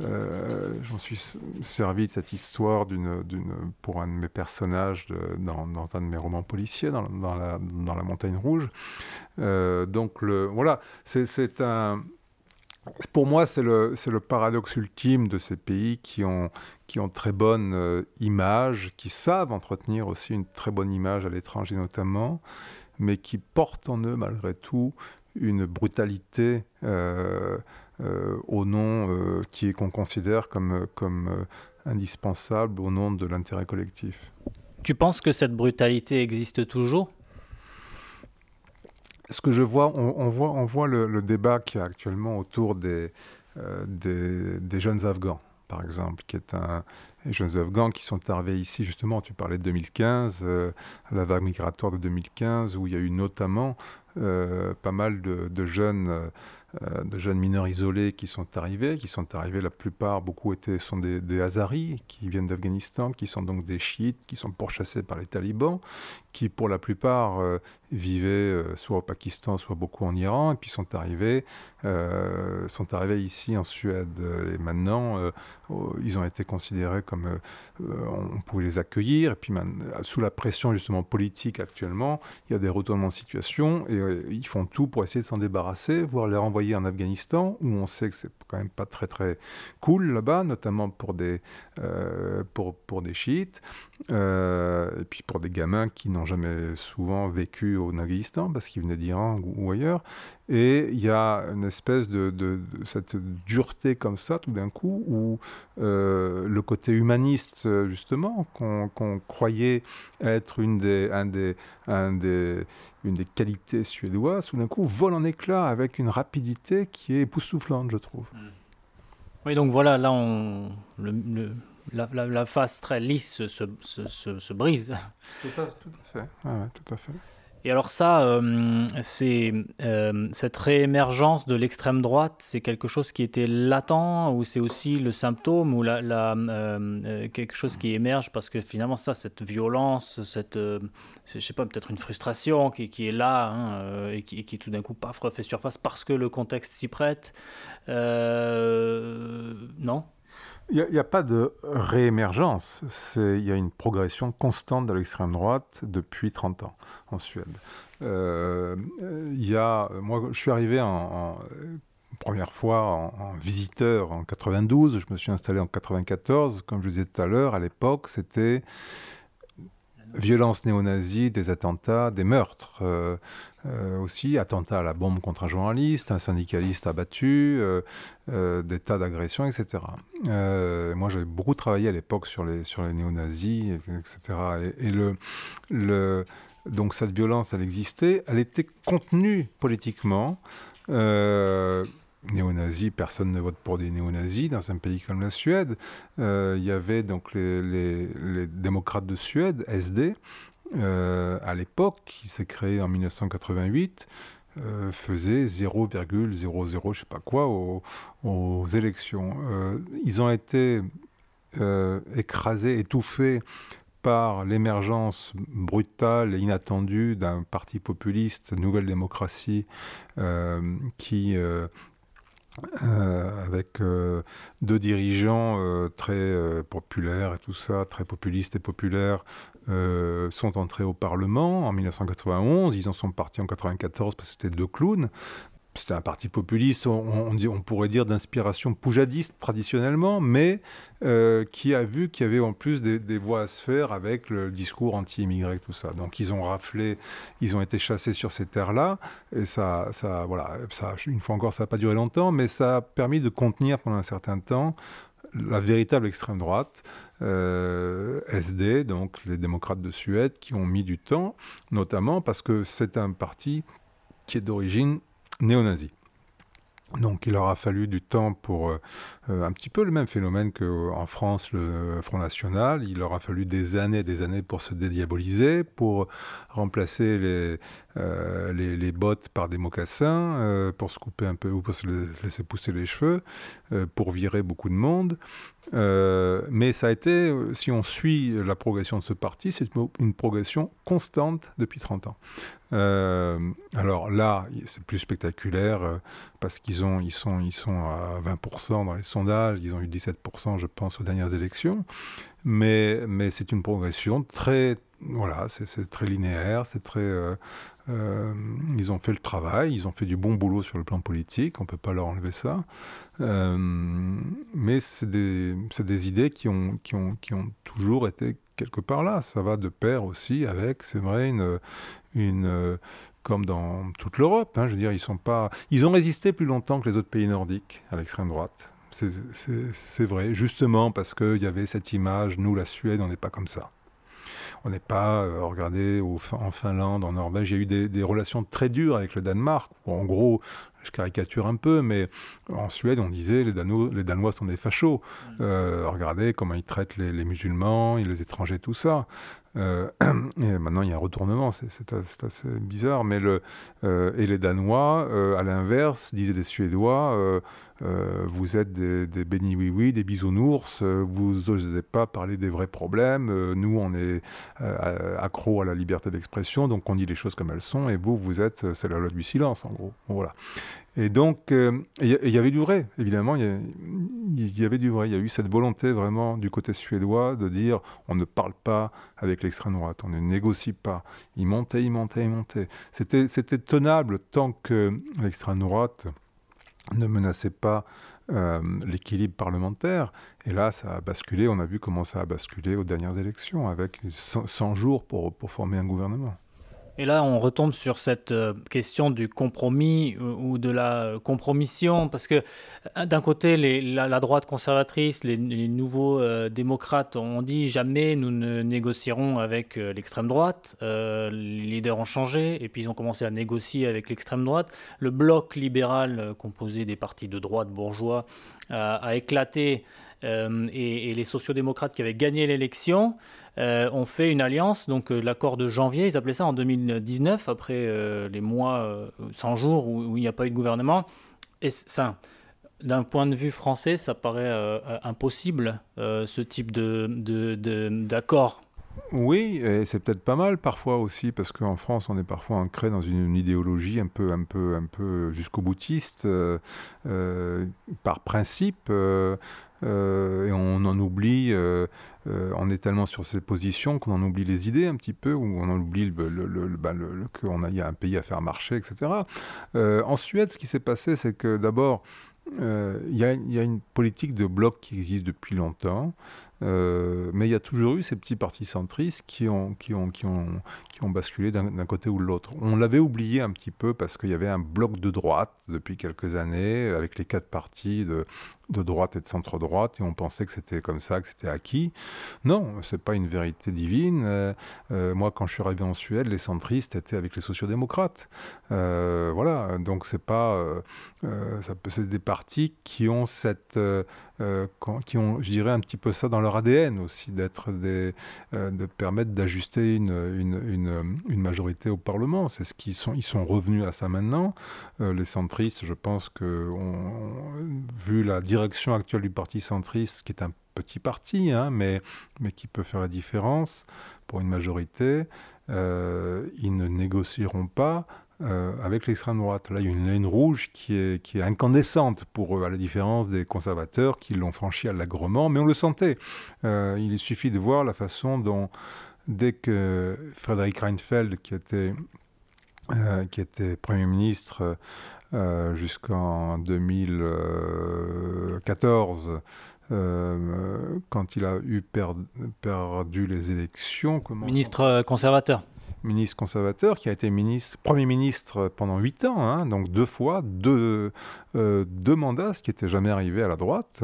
euh, j'en suis servi de cette histoire pour un de mes personnages dans, un de mes romans policiers, dans, la, Montagne Rouge. Euh, donc voilà. Pour moi, c'est le, paradoxe ultime de ces pays qui ont, qui très bonne euh, image, qui savent entretenir aussi une très bonne image à l'étranger notamment, mais qui portent en eux malgré tout une brutalité au nom euh, qui qu'on considère comme, comme euh, indispensable au nom de l'intérêt collectif. Tu penses que cette brutalité existe toujours? Ce que je vois, on, voit, on voit le, débat qui y a actuellement autour des, des, des, jeunes Afghans, par exemple, qui est un, les jeunes Afghans qui sont arrivés ici, justement, tu parlais de 2015, la vague migratoire de 2015, où il y a eu notamment pas mal de, de jeunes euh, de jeunes mineurs isolés qui sont arrivés, qui sont arrivés, la plupart, beaucoup étaient, sont des, des qui viennent d'Afghanistan, qui sont donc des chiites, qui sont pourchassés par les talibans, qui pour la plupart euh, vivaient euh, soit au Pakistan, soit beaucoup en Iran, et puis sont arrivés, sont arrivés ici en Suède. Et maintenant, ils ont été considérés comme on pouvait les accueillir, et puis sous la pression justement politique actuellement, il y a des retournements de situation, et ils font tout pour essayer de s'en débarrasser, voire les renvoyer en Afghanistan, où on sait que c'est quand même pas très très cool là-bas, notamment pour des, euh, pour, pour des chiites, euh, et puis pour des gamins qui n'ont jamais souvent vécu au Afghanistan, parce qu'ils venaient d'Iran ou, ailleurs. Et il y a une espèce de, de, cette dureté comme ça, tout d'un coup, où euh, le côté humaniste, justement, qu'on croyait être une des, un des, un des, une des qualités suédoises, tout d'un coup, vole en éclats avec une rapidité qui est époustouflante, je trouve. Mm. Oui, donc voilà, là, on, le, la, la, face très lisse se, se, se, brise. Tout à, tout à fait. tout à fait. Et alors ça, euh, c'est euh, cette réémergence de l'extrême droite, c'est quelque chose qui était latent ou c'est aussi le symptôme ou euh, quelque chose qui émerge parce que finalement ça, cette violence, cette, je sais pas, peut-être une frustration qui, est là hein, et, qui, qui, tout d'un coup paf refait surface parce que le contexte s'y prête. non? Il n'y a, pas de réémergence. Il y a une progression constante de l'extrême droite depuis 30 ans en Suède. Euh, y a, moi, je suis arrivé en, première fois en, visiteur en 92. Je me suis installé en 94. Comme je vous disais tout à l'heure, à l'époque, c'était violence néo-nazie, des attentats, des meurtres. Euh, euh, aussi, attentats à la bombe contre un journaliste, un syndicaliste abattu, euh, des tas d'agressions, etc. moi, j'avais beaucoup travaillé à l'époque sur les, sur les néo-nazis, etc. Et, le, le, donc cette violence, elle existait, elle était contenue politiquement néo-nazis, personne ne vote pour des néo-nazis dans un pays comme la Suède. Euh, il y avait donc les, démocrates de Suède, SD, euh, à l'époque, qui s'est créé en 1988. faisait 0,00 je sais pas quoi aux, élections. ils ont été écrasés, étouffés par l'émergence brutale et inattendue d'un parti populiste, Nouvelle Démocratie, euh, qui, euh, euh, avec deux dirigeants très populaires et tout ça, très populistes et populaires, sont entrés au Parlement en 1991. Ils en sont partis en 1994 parce que c'était deux clowns c'était un parti populiste, on, on, pourrait dire d'inspiration poujadiste traditionnellement, mais euh, qui a vu qu'il y avait en plus des, voix à se faire avec le discours anti-immigré, tout ça. Donc ils ont raflé, ils ont été chassés sur ces terres-là, et ça, ça, voilà, ça, une fois encore, ça n'a pas duré longtemps, mais ça a permis de contenir pendant un certain temps la véritable extrême droite, euh, SD, donc les démocrates de Suède, qui ont mis du temps, notamment parce que c'est un parti qui est d'origine néo-nazis. Donc il leur a fallu du temps pour euh, euh, un petit peu le même phénomène qu'en France, le Front National. Il leur a fallu des années des années pour se dédiaboliser, pour remplacer les, euh, les, bottes par des mocassins, pour se couper un peu ou pour se laisser pousser les cheveux, pour virer beaucoup de monde. mais ça a été, si on suit la progression de ce parti, c'est une progression constante depuis 30 ans. Euh, alors là, c'est plus spectaculaire euh, parce qu'ils ils sont, ils sont à 20% dans les sondages, ils ont eu 17%, je pense, aux dernières élections. Mais, c'est une progression très, voilà, c'est très linéaire, c'est très. Euh, ils ont fait le travail, ils ont fait du bon boulot sur le plan politique, on ne peut pas leur enlever ça. mais c'est des, des, idées qui ont, qui, ont, toujours été quelque part là. Ça va de pair aussi avec, c'est vrai, une, une euh, comme dans toute l'Europe. Hein, ils ils ont résisté plus longtemps que les autres pays nordiques à l'extrême droite. C'est vrai, justement parce qu'il y avait cette image, nous, la Suède, on n'est pas comme ça. On n'est pas, euh, regardez, en Finlande, en Norvège, il y a eu des, des, relations très dures avec le Danemark. en gros, je caricature un peu, mais en Suède, on disait les, Danois, les Danois sont des fachos. Euh, regardez comment ils traitent les, les, musulmans, les étrangers, tout ça. Euh, [clears throat] et maintenant, il y a un retournement, c'est assez bizarre. Mais euh, et les Danois, à l'inverse, disaient les Suédois vous êtes des, des bénis oui-oui, des bisounours, vous n'osez pas parler des vrais problèmes. nous, on est accro à la liberté d'expression, donc on dit les choses comme elles sont, et vous, vous êtes, c'est la loi du silence, en gros. Voilà. Et donc, euh, il y, avait du vrai, évidemment, il y, avait du vrai. Il y a eu cette volonté vraiment du côté suédois de dire on ne parle pas avec l'extrême droite, on ne négocie pas. Il montait, il montait, il montait. C'était tenable tant que l'extrême droite ne menaçait pas euh, l'équilibre parlementaire. Et là, ça a basculé, on a vu comment ça a basculé aux dernières élections, avec 100, jours pour former un gouvernement. Et là, on retombe sur cette euh, question du compromis ou de la compromission, parce que euh, d'un côté, la, droite conservatrice, les, nouveaux euh, démocrates ont dit jamais nous ne négocierons avec l'extrême droite. les leaders ont changé, et puis ils ont commencé à négocier avec l'extrême droite. Le bloc libéral, composé des partis de droite bourgeois, a éclaté, et, et les sociodémocrates qui avaient gagné l'élection euh, ont fait une alliance, donc euh, l'accord de janvier, ils appelaient ça en 2019, après euh, les mois 100 jours où, il n'y a pas eu de gouvernement. Et ça, d'un point de vue français, ça paraît impossible, ce type d'accord. De, de, oui, et c'est peut-être pas mal parfois aussi, parce qu'en France, on est parfois ancré dans une, idéologie un peu, un peu, un peu jusqu'au boutiste, par principe. Euh, et on en oublie, euh, euh, on est tellement sur ces positions qu'on en oublie les idées un petit peu, ou on en oublie le, le, qu'on a, y a un pays à faire marcher, etc. en Suède, ce qui s'est passé, c'est que d'abord, il y, a une politique de bloc qui existe depuis longtemps. Euh, mais il y a toujours eu ces petits partis centristes qui ont, qui ont, qui ont, qui ont basculé d'un côté ou de l'autre. On l'avait oublié un petit peu parce qu'il y avait un bloc de droite depuis quelques années avec les quatre partis de, de droite et de centre-droite et on pensait que c'était comme ça, que c'était acquis. Non, c'est pas une vérité divine. Euh, euh, moi, quand je suis arrivé en Suède, les centristes étaient avec les sociodémocrates. voilà, donc c'est pas, c'est des partis qui ont cette, qui ont, je dirais, un petit peu ça dans leur ADN aussi d'être des, de permettre d'ajuster une, une, une, majorité au Parlement. C'est ce qu'ils sont, ils sont revenus à ça maintenant. les centristes, je pense que, vu la actuelle du parti centriste, qui est un petit parti, hein, mais, mais qui peut faire la différence pour une majorité, euh, ils ne négocieront pas euh, avec l'extrême droite. Là, il y a une ligne rouge qui est, qui est incandescente pour eux, à la différence des conservateurs qui l'ont franchi allègrement, mais on le sentait. Euh, il suffit de voir la façon dont, dès que Frédéric Reinfeldt, qui était, qui était Premier ministre jusqu'en 2014, euh, quand il a eu perdu les élections. ministre euh, conservateur. Ministre conservateur, qui a été ministre, Premier ministre pendant huit ans, hein, donc deux fois, deux, euh, deux mandats, ce qui n'était jamais arrivé à la droite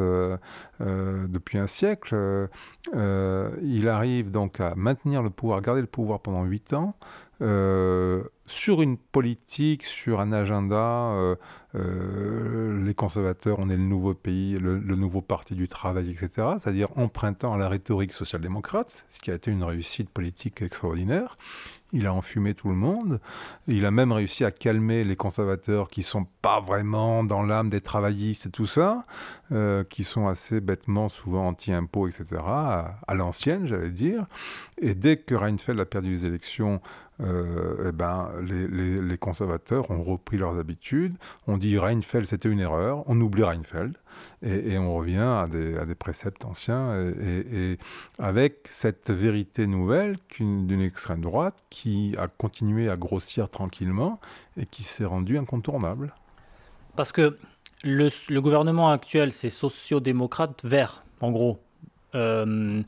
depuis un siècle. il arrive donc à maintenir le pouvoir, garder le pouvoir pendant huit ans. Sur une politique, sur un agenda euh, les conservateurs, on est le nouveau pays, le, nouveau parti du travail, etc. C'est-à-dire empruntant à la rhétorique social-démocrate, ce qui a été une réussite politique extraordinaire. Il a enfumé tout le monde. Il a même réussi à calmer les conservateurs qui sont pas vraiment dans l'âme des travaillistes et tout ça, euh, qui sont assez bêtement souvent anti-impôts, etc. À, l'ancienne, j'allais dire. Et dès que Reinfeldt a perdu les élections, euh, eh ben, les, conservateurs ont repris leurs habitudes. On dit Reinfeldt, c'était une erreur. On oublie Reinfeldt. Et, on revient à des, préceptes anciens. Et, avec cette vérité nouvelle d'une extrême droite qui a continué à grossir tranquillement et qui s'est rendue incontournable. Parce que le, gouvernement actuel, c'est sociodémocrate vert, en gros. Euh,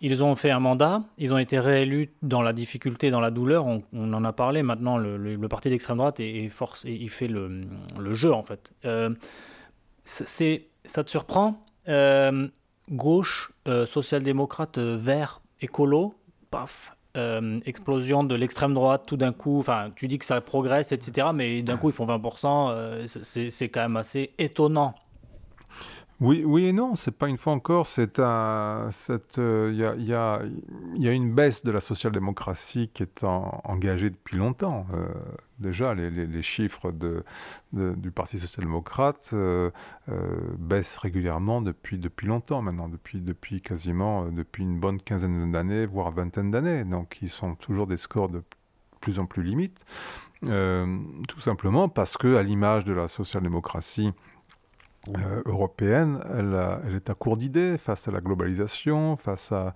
ils ont fait un mandat, ils ont été réélus dans la difficulté, dans la douleur. On, en a parlé. Maintenant, le, parti d'extrême droite est, force, et il fait le, jeu en fait. Euh, ça te surprend euh, Gauche, euh, social-démocrate, vert, écolo, paf, explosion de l'extrême droite tout d'un coup. Enfin, tu dis que ça progresse, etc. Mais d'un coup, ils font 20%. c'est, c'est quand même assez étonnant oui, oui et non, c'est pas une fois encore, c'est un, il euh, y, a, y, y, a, une baisse de la social-démocratie qui est engagée depuis longtemps. Euh, déjà, les chiffres de, du Parti social-démocrate euh, baissent régulièrement depuis, depuis longtemps maintenant, depuis, depuis quasiment depuis une bonne quinzaine d'années, voire vingtaine d'années. Donc, ils sont toujours des scores de plus en plus limites, tout simplement parce que, à l'image de la social-démocratie, euh, européenne, elle, est à court d'idées face à la globalisation, face à,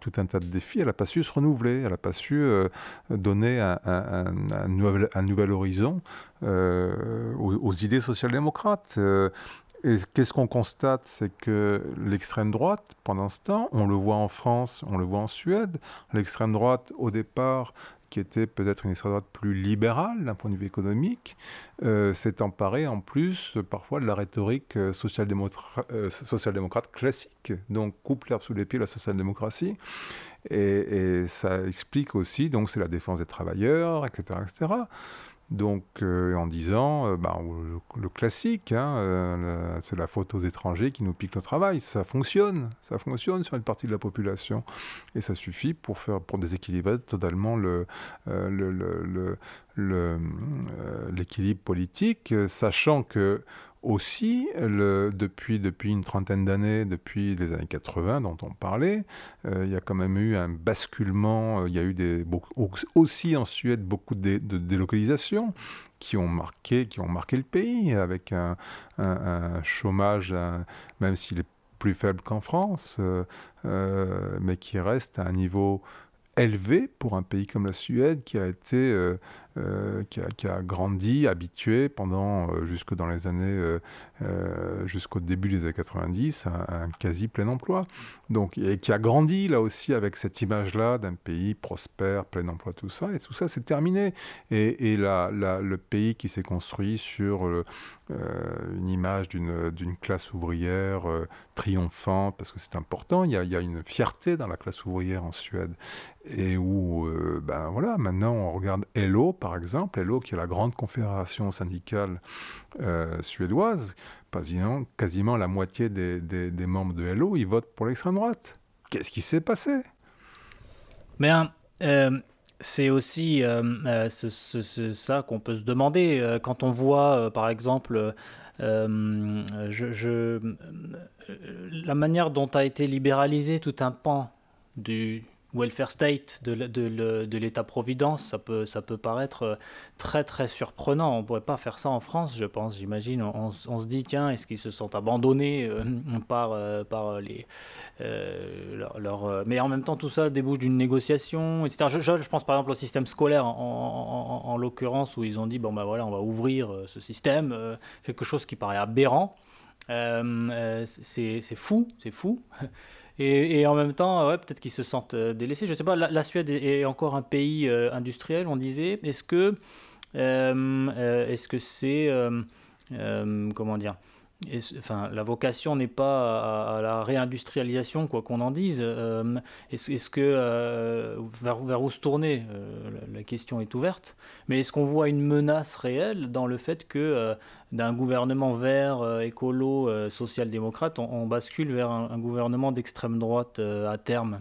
tout un tas de défis. Elle n'a pas su se renouveler, elle n'a pas su euh, donner un, un, nouvel, un, nouvel, horizon euh, aux, aux, idées social-démocrates. et qu'est-ce qu'on constate C'est que l'extrême droite, pendant ce temps, on le voit en France, on le voit en Suède, l'extrême droite, au départ, qui était peut-être une extrême droite plus libérale d'un point de vue économique, euh, s'est emparé en plus euh, parfois de la rhétorique euh, social-démocrate classique, donc coupe l'herbe sous les pieds la social-démocratie. Et, et, ça explique aussi, donc c'est la défense des travailleurs, etc. etc. Donc, euh, en disant, euh, bah, le, classique, hein, euh, c'est la faute aux étrangers qui nous piquent le travail. Ça fonctionne, ça fonctionne sur une partie de la population. Et ça suffit pour, faire, pour déséquilibrer totalement le, l'équilibre politique, sachant que aussi, depuis, une trentaine d'années, depuis les années 80 dont on parlait, euh, il y a quand même eu un basculement, euh, il y a eu aussi en Suède beaucoup de, délocalisations qui ont marqué, le pays, avec un, chômage, même s'il est plus faible qu'en France, euh, mais qui reste à un niveau élevé pour un pays comme la Suède qui a été qui, a, grandi, habitué pendant, euh, jusque dans les années, euh, jusqu'au début des années 90, un, un, quasi plein emploi. Donc, et qui a grandi là aussi avec cette image-là d'un pays prospère, plein emploi, tout ça. Et tout ça, c'est terminé. Et, et le pays qui s'est construit sur une image d'une classe ouvrière triomphante, parce que c'est important, il y, a, il y, a, une fierté dans la classe ouvrière en Suède. Et où, ben voilà, maintenant on regarde Hello, par exemple, LO qui est la grande confédération syndicale suédoise, quasiment, quasiment la moitié des, membres de LO, ils votent pour l'extrême droite. Qu'est-ce qui s'est passé? Mais c'est aussi ça qu'on peut se demander quand on voit, par exemple, la manière dont a été libéralisé tout un pan du, welfare state de, de, de l'État-providence, ça peut, ça peut paraître euh, très très surprenant. On ne pourrait pas faire ça en France, je pense, j'imagine. On, se dit, tiens, est-ce qu'ils se sont abandonnés [clears throat] euh, par, euh, par les... leur, Mais en même temps, tout ça débouche d'une négociation, etc. Je, je, pense par exemple au système scolaire, en, en, l'occurrence, où ils ont dit, bon ben voilà, on va ouvrir ce système, quelque chose qui paraît aberrant. c'est fou, c'est fou. Et, en même temps, ouais, peut-être qu'ils se sentent euh, délaissés. Je ne sais pas, la, Suède est, encore un pays euh, industriel, on disait. Est-ce que euh, est-ce que c'est comment dire enfin, la vocation n'est pas à, la réindustrialisation, quoi qu'on en dise. Euh, est-ce, que euh, vers, où se tourner euh, la, question est ouverte. Mais est-ce qu'on voit une menace réelle dans le fait que d'un gouvernement vert, écolo, social-démocrate, on, bascule vers un gouvernement d'extrême droite à terme?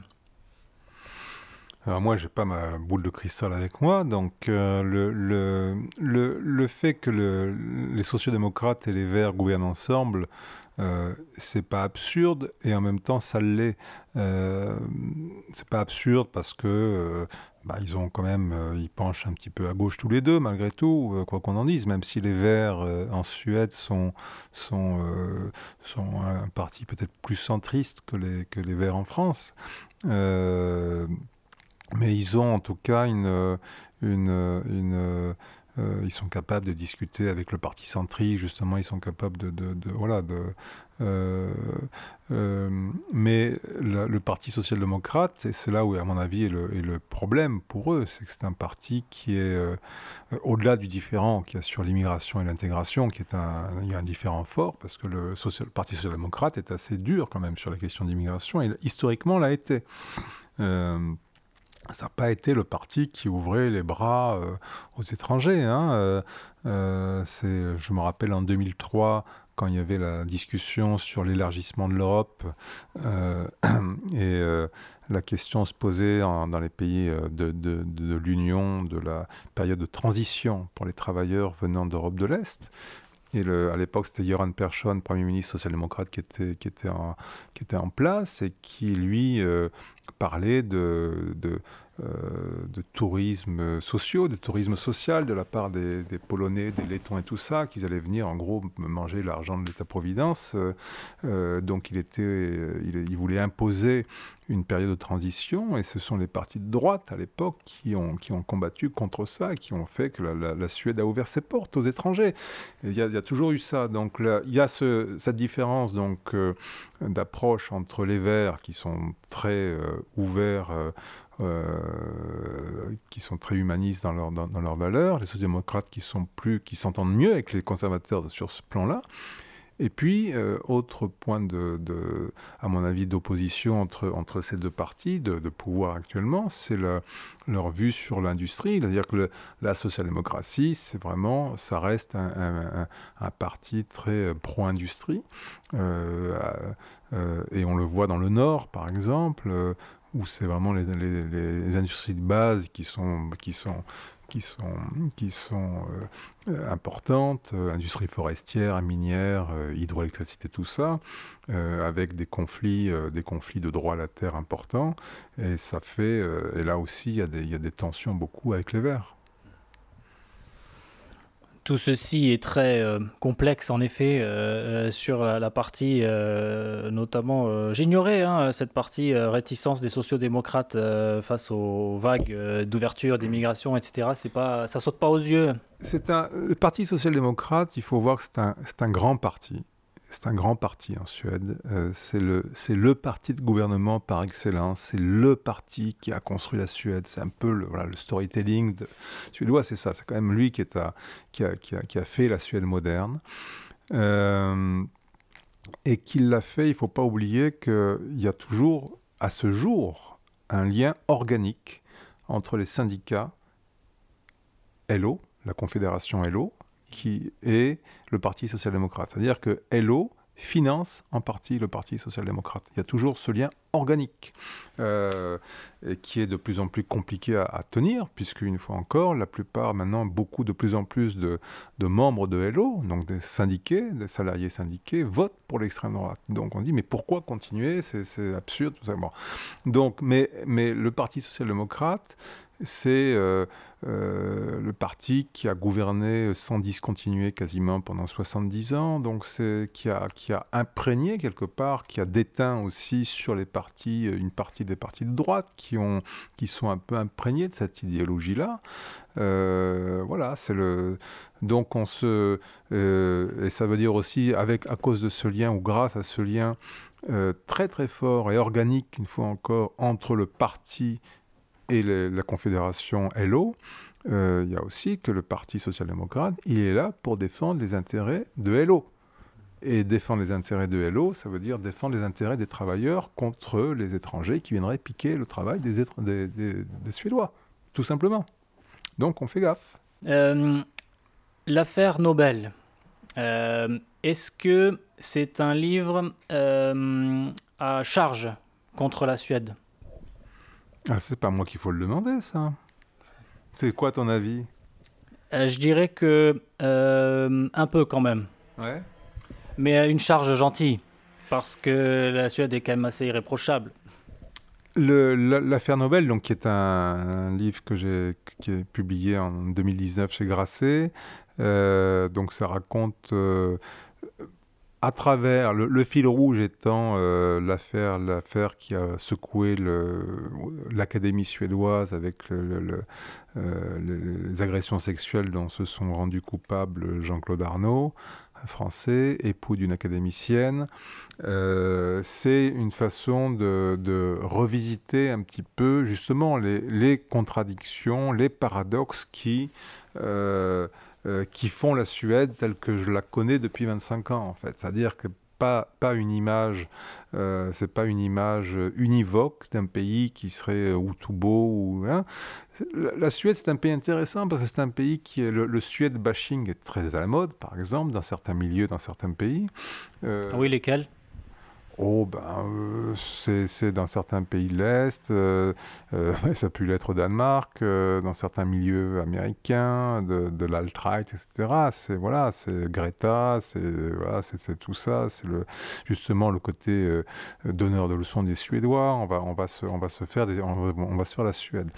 Alors moi, j'ai pas ma boule de cristal avec moi, donc euh, le, le, le, le, fait que le, les sociodémocrates et les Verts gouvernent ensemble, euh, c'est pas absurde et en même temps ça l'est. Euh, c'est pas absurde parce que euh, bah, ils ont quand même, ils penchent un petit peu à gauche tous les deux malgré tout, quoi qu'on en dise. Même si les Verts en Suède sont sont sont un parti peut-être plus centriste que les que les Verts en France. Mais ils ont en tout cas une, une, une euh, ils sont capables de discuter avec le parti centrique, justement, ils sont capables de, voilà. Euh, euh, mais le Parti social-démocrate, et c'est là où, à mon avis, est le, le problème pour eux, c'est que c'est un parti qui est au-delà du différent qu'il y a sur l'immigration et l'intégration, qui est un, il y a un différent fort, parce que le, social, le Parti social-démocrate est assez dur quand même sur la question d'immigration, et historiquement l'a été ça n'a pas été le parti qui ouvrait les bras euh, aux étrangers. Hein. Euh, euh, je me rappelle en 2003, quand il y avait la discussion sur l'élargissement de l'Europe, [clears throat] et la question se posait dans les pays de, de l'Union de la période de transition pour les travailleurs venant d'Europe de l'Est. Et à l'époque, c'était Göran Persson, Premier ministre social-démocrate, qui était, qui, était en, qui était en place et qui, lui, parlait de, de tourisme sociaux, de tourisme social de la part des, Polonais, des Lettons et tout ça, qu'ils allaient venir en gros manger l'argent de l'État-providence. Euh, euh, donc il, était, il, voulait imposer une période de transition et ce sont les partis de droite à l'époque qui ont, qui ont combattu contre ça, qui ont fait que la, Suède a ouvert ses portes aux étrangers. Il y, a toujours eu ça. Donc il y a ce, cette différence donc d'approche entre les Verts qui sont très ouverts euh, qui sont très humanistes dans, leur, dans, leurs valeurs, les sociaux-démocrates qui sont plus, qui s'entendent mieux avec les conservateurs sur ce plan-là. Et puis, euh, autre point de, à mon avis, d'opposition entre, entre ces deux partis de, pouvoir actuellement, c'est leur vue sur l'industrie. C'est-à-dire que la social-démocratie, c'est vraiment, ça reste un, parti très pro-industrie. Euh, euh, et on le voit dans le Nord, par exemple, où c'est vraiment les, industries de base qui sont, qui sont, qui sont, qui sont euh, importantes, euh, industrie forestière, minière, euh, hydroélectricité, tout ça, avec des conflits, des conflits de droit à la terre importants. Et ça fait, et là aussi, il y, il y a des tensions beaucoup avec les Verts. Tout ceci est très euh, complexe en effet euh, euh, sur la, partie notamment, j'ignorais hein, cette partie réticence des sociodémocrates face aux vagues d'ouverture, d'immigration, etc. C'est pas, ça saute pas aux yeux. C'est un, le Parti social-démocrate, il faut voir que c'est un, c'est un grand parti c'est un grand parti en Suède. Euh, c'est le, le parti de gouvernement par excellence. C'est le parti qui a construit la Suède. C'est un peu le, storytelling de, suédois, c'est ça. C'est quand même lui qui, a, qui, a, qui, a, fait la Suède moderne. Euh, et qu'il l'a fait, il ne faut pas oublier qu'il y a toujours, à ce jour, un lien organique entre les syndicats LO, la Confédération LO, qui est le Parti social-démocrate. C'est-à-dire que LO finance en partie le Parti social-démocrate. Il y a toujours ce lien organique euh, qui est de plus en plus compliqué à, tenir, puisque une fois encore, la plupart, maintenant, beaucoup de plus en plus de, membres de LO, donc des syndiqués, des salariés syndiqués, votent pour l'extrême droite. Donc on dit, mais pourquoi continuer? C'est absurde, tout ça. Donc, mais, mais le Parti social-démocrate, c'est euh, euh, le parti qui a gouverné sans discontinuer quasiment pendant 70 ans, donc c'est qui a, qui a imprégné quelque part, qui a déteint aussi sur les partis, une partie des partis de droite qui, ont, qui sont un peu imprégnés de cette idéologie-là. Euh, voilà, c'est le. Donc on se. et ça veut dire aussi, avec, à cause de ce lien ou grâce à ce lien très très fort et organique, une fois encore, entre le parti et la Confédération LO, euh, il y a aussi que le Parti social-démocrate, il est là pour défendre les intérêts de LO. Et défendre les intérêts de LO, ça veut dire défendre les intérêts des travailleurs contre les étrangers qui viendraient piquer le travail des, Suédois, tout simplement. Donc on fait gaffe. Euh, l'affaire Nobel, euh, est-ce que c'est un livre à charge contre la Suède? Ah, c'est pas moi qu'il faut le demander, ça. C'est quoi ton avis? Euh, Je dirais que euh, un peu quand même. Ouais. Mais une charge gentille, parce que la Suède est quand même assez irréprochable. L'affaire Nobel, donc, qui est un, livre que j'ai qui est publié en 2019 chez Grasset, euh, donc ça raconte à travers le, fil rouge étant euh, l'affaire l'affaire qui a secoué l'académie suédoise avec euh, les agressions sexuelles dont se sont rendus coupables Jean-Claude Arnaud français époux d'une académicienne. Euh, c'est une façon de, revisiter un petit peu justement les, contradictions les paradoxes qui euh, qui font la Suède telle que je la connais depuis 25 ans, en fait. C'est-à-dire que pas, pas une image, euh, c'est pas une image univoque d'un pays qui serait ou tout beau ou hein. la, Suède c'est un pays intéressant parce que c'est un pays qui est le, Suède bashing est très à la mode par exemple dans certains milieux dans certains pays. Euh, oui lesquels? Oh, ben, euh, c'est dans certains pays de l'Est, euh, euh, [laughs] ça a pu l'être au Danemark, dans certains milieux américains, de, l'alt-right, etc. C'est voilà, Greta, c'est voilà, tout ça, c'est justement le côté donneur de leçons des Suédois. On va on va se on va se faire des, on, va, se faire la Suède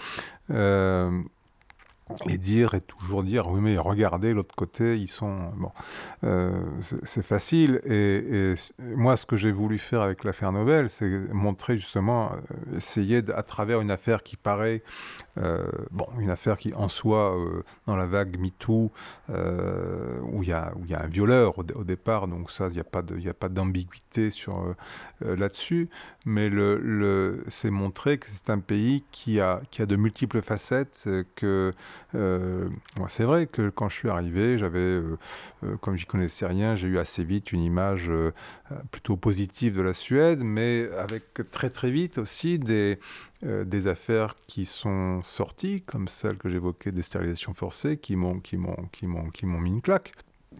et dire et toujours dire oui mais regardez l'autre côté ils sont bon euh, c'est facile. Et, moi ce que j'ai voulu faire avec l'affaire Nobel c'est montrer justement euh, essayer à travers une affaire qui paraît euh, bon, une affaire qui en soi, dans la vague MeToo, où il y, a, où y a un violeur au, départ, donc ça, il n'y a pas d'ambiguïté sur là-dessus, mais le, le c'est montrer que c'est un pays qui a, qui a de multiples facettes, que moi, c'est vrai que quand je suis arrivé, j'avais, comme j'y connaissais rien, j'ai eu assez vite une image plutôt positive de la Suède, mais avec très très vite aussi des, euh, affaires qui sont sorties, comme celle que j'évoquais des stérilisations forcées, qui m'ont mis une claque.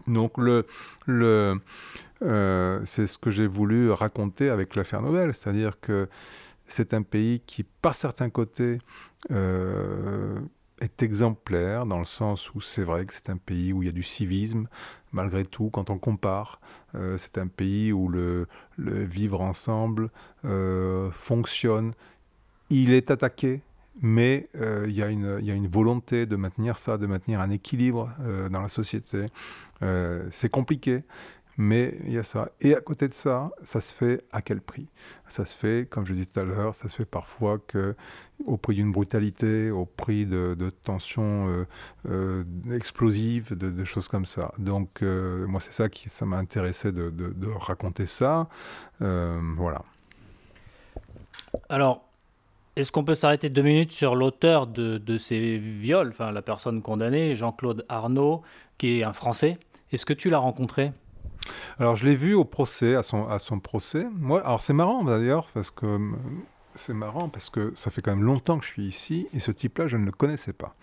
Donc euh, c'est ce que j'ai voulu raconter avec l'affaire Nobel, c'est-à-dire que c'est un pays qui, par certains côtés, euh, est exemplaire dans le sens où c'est vrai que c'est un pays où il y a du civisme, malgré tout, quand on compare. c'est un pays où le, vivre ensemble fonctionne il est attaqué, mais euh, il y, a une volonté de maintenir ça, de maintenir un équilibre euh, dans la société. Euh, c'est compliqué, mais il y a ça. Et à côté de ça, ça se fait à quel prix? Ça se fait, comme je disais tout à l'heure, ça se fait parfois que, au prix d'une brutalité, au prix de, tensions explosives, de, choses comme ça. Donc, moi, c'est ça qui ça m'a intéressé de, de, raconter ça. voilà. Alors, est-ce qu'on peut s'arrêter deux minutes sur l'auteur de, ces viols, enfin la personne condamnée, Jean-Claude Arnaud, qui est un Français Est-ce que tu l'as rencontré? Alors je l'ai vu au procès, à son, à son procès. Moi, alors c'est marrant d'ailleurs, parce que c'est marrant parce que ça fait quand même longtemps que je suis ici et ce type-là, je ne le connaissais pas.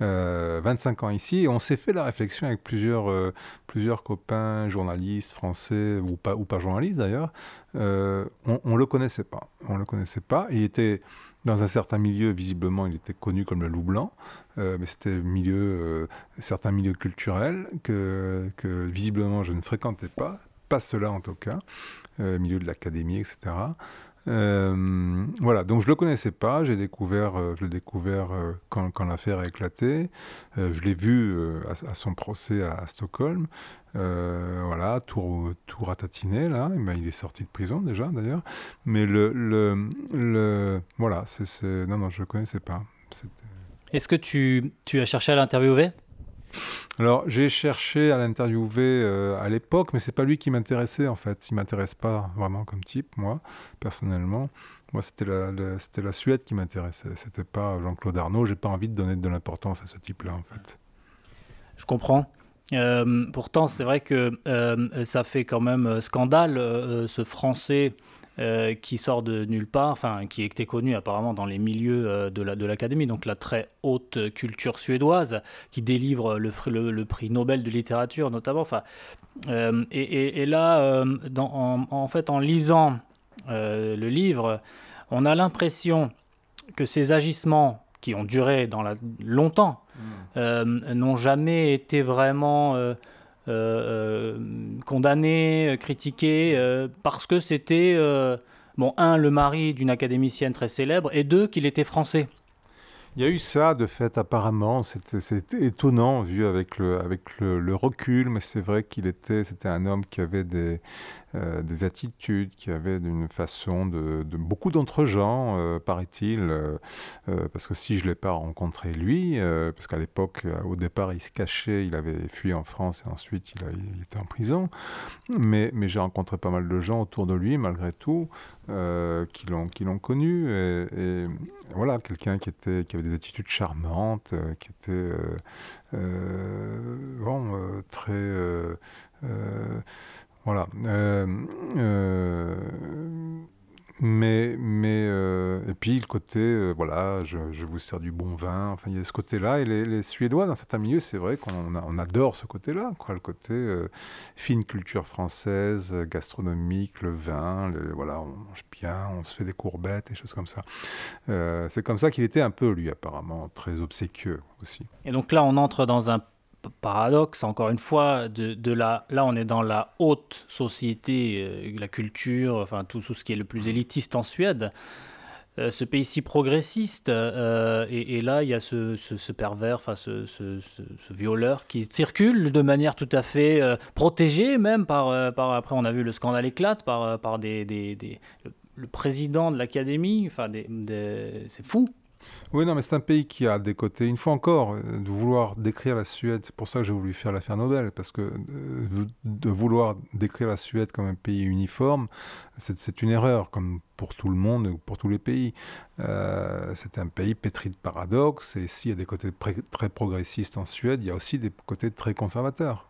25 euh, ans ici et on s'est fait la réflexion avec plusieurs, euh, plusieurs copains journalistes français ou pas, ou pas journalistes d'ailleurs. Euh, on ne le connaissait pas. On le connaissait pas. Il était dans un certain milieu, visiblement, il était connu comme le loup blanc, mais c'était milieu, certains milieux culturels que, que visiblement je ne fréquentais pas, pas cela en tout cas, milieu de l'académie, etc. Euh, voilà, donc je le connaissais pas, j'ai découvert, euh, je l'ai découvert euh, quand, l'affaire a éclaté. je l'ai vu à, son procès à, Stockholm. voilà, tout, tout ratatiné là. Ben, il est sorti de prison déjà d'ailleurs. Mais le, le, le voilà, non non, je le connaissais pas. Est-ce que tu, tu as cherché à l'interviewer? Alors, j'ai cherché à l'interviewer euh, à l'époque, mais c'est pas lui qui m'intéressait en fait. Il m'intéresse pas vraiment comme type, moi, personnellement. Moi, c'était la, c'était la Suède qui m'intéressait. C'était pas Jean-Claude Arnaud. J'ai pas envie de donner de l'importance à ce type-là, en fait. Je comprends. Euh, pourtant, c'est vrai que euh, ça fait quand même scandale, ce Français euh, qui sort de nulle part, enfin qui était connu apparemment dans les milieux euh, de, la, de l'académie, donc la très haute culture suédoise, qui délivre le, le, prix Nobel de littérature notamment. Enfin, euh, et, et, là, dans, en, fait, en lisant le livre, on a l'impression que ces agissements qui ont duré dans la, longtemps mmh. n'ont jamais été vraiment condamné, critiqué, euh, parce que c'était, bon, un, le mari d'une académicienne très célèbre, et deux, qu'il était français. Il y a eu ça, de fait, apparemment. C'était étonnant, vu avec le, avec le, recul, mais c'est vrai qu'il était, c'était un homme qui avait des, euh, des attitudes, qui avait une façon de, beaucoup d'entre gens, euh, paraît-il, euh, parce que si je ne l'ai pas rencontré lui, parce qu'à l'époque, au départ, il se cachait, il avait fui en France et ensuite il, était en prison, mais, mais j'ai rencontré pas mal de gens autour de lui, malgré tout, qui l'ont connu, et, voilà, quelqu'un qui qui avait des attitudes charmantes, qui était bon, très voilà. Euh, euh, mais, mais euh, et puis le côté, voilà, je, vous sers du bon vin. Enfin, il y a ce côté-là. Et les, Suédois, dans certains milieux, c'est vrai qu'on on adore ce côté-là, quoi. Le côté fine culture française, gastronomique, le vin. voilà, on mange bien, on se fait des courbettes, des choses comme ça. c'est comme ça qu'il était un peu, lui, apparemment, très obséquieux aussi. Et donc là, on entre dans un paradoxe, encore une fois, de, la, là on est dans la haute société, euh, la culture, enfin tout, ce qui est le plus élitiste en Suède, euh, ce pays si progressiste, euh, et, là il y a ce, pervers, enfin ce, violeur qui circule de manière tout à fait protégée même par, par, après on a vu le scandale éclate par, par des, des, le, président de l'académie, enfin c'est fou. Oui, non, mais c'est un pays qui a des côtés, une fois encore, euh, de vouloir décrire la Suède, c'est pour ça que j'ai voulu faire l'affaire Nobel, parce que euh, de vouloir décrire la Suède comme un pays uniforme, c'est une erreur, comme pour tout le monde, pour tous les pays. Euh, c'est un pays pétri de paradoxes, et s'il y a des côtés très progressistes en Suède, il y a aussi des côtés très conservateurs.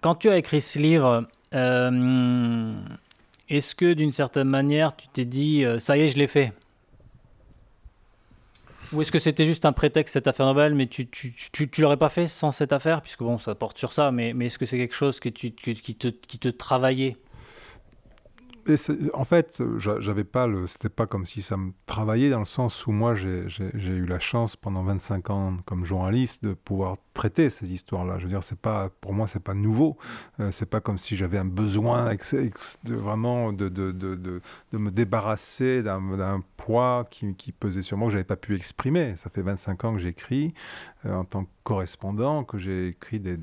Quand tu as écrit ce livre, est-ce que d'une certaine manière, tu t'es dit, euh, ça y est, je l'ai fait? Ou est-ce que c'était juste un prétexte, cette affaire Nobel, mais tu, tu, tu, l'aurais pas fait sans cette affaire? Puisque bon, ça porte sur ça, mais, mais est-ce que c'est quelque chose que tu, qui, te, qui te travaillait? En fait, j'avais pas le, c'était pas comme si ça me travaillait dans le sens où moi j'ai eu la chance pendant 25 ans comme journaliste de pouvoir traiter ces histoires-là. Je veux dire, c'est pas, pour moi, c'est pas nouveau. Euh, c'est pas comme si j'avais un besoin vraiment de, me débarrasser d'un poids qui, pesait sur moi que j'avais pas pu exprimer. Ça fait 25 ans que j'écris euh, en tant que correspondant, que j'ai écrit des,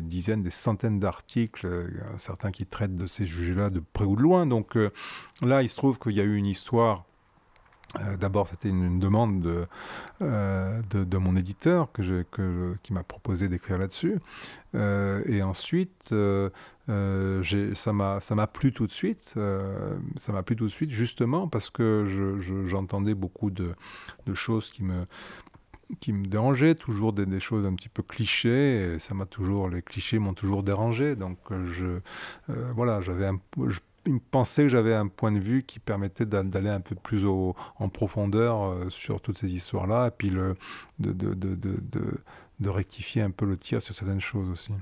dizaines, des centaines d'articles, euh, certains qui traitent de ces sujets-là de près ou de loin. Donc là, il se trouve qu'il y a eu une histoire euh, d'abord, c'était une, demande de, euh, de, mon éditeur que que qui m'a proposé d'écrire là-dessus. Euh, et ensuite, ça m'a plu tout de suite. ça m'a plu tout de suite, justement parce que j'entendais beaucoup de, de, choses qui me qui me dérangeaient, toujours des, choses un petit peu clichés, et ça toujours, les clichés m'ont toujours dérangé, donc je, voilà, j'avais il pensait que j'avais un point de vue qui permettait d'aller un peu plus en profondeur sur toutes ces histoires-là, et puis de, rectifier un peu le tir sur certaines choses aussi.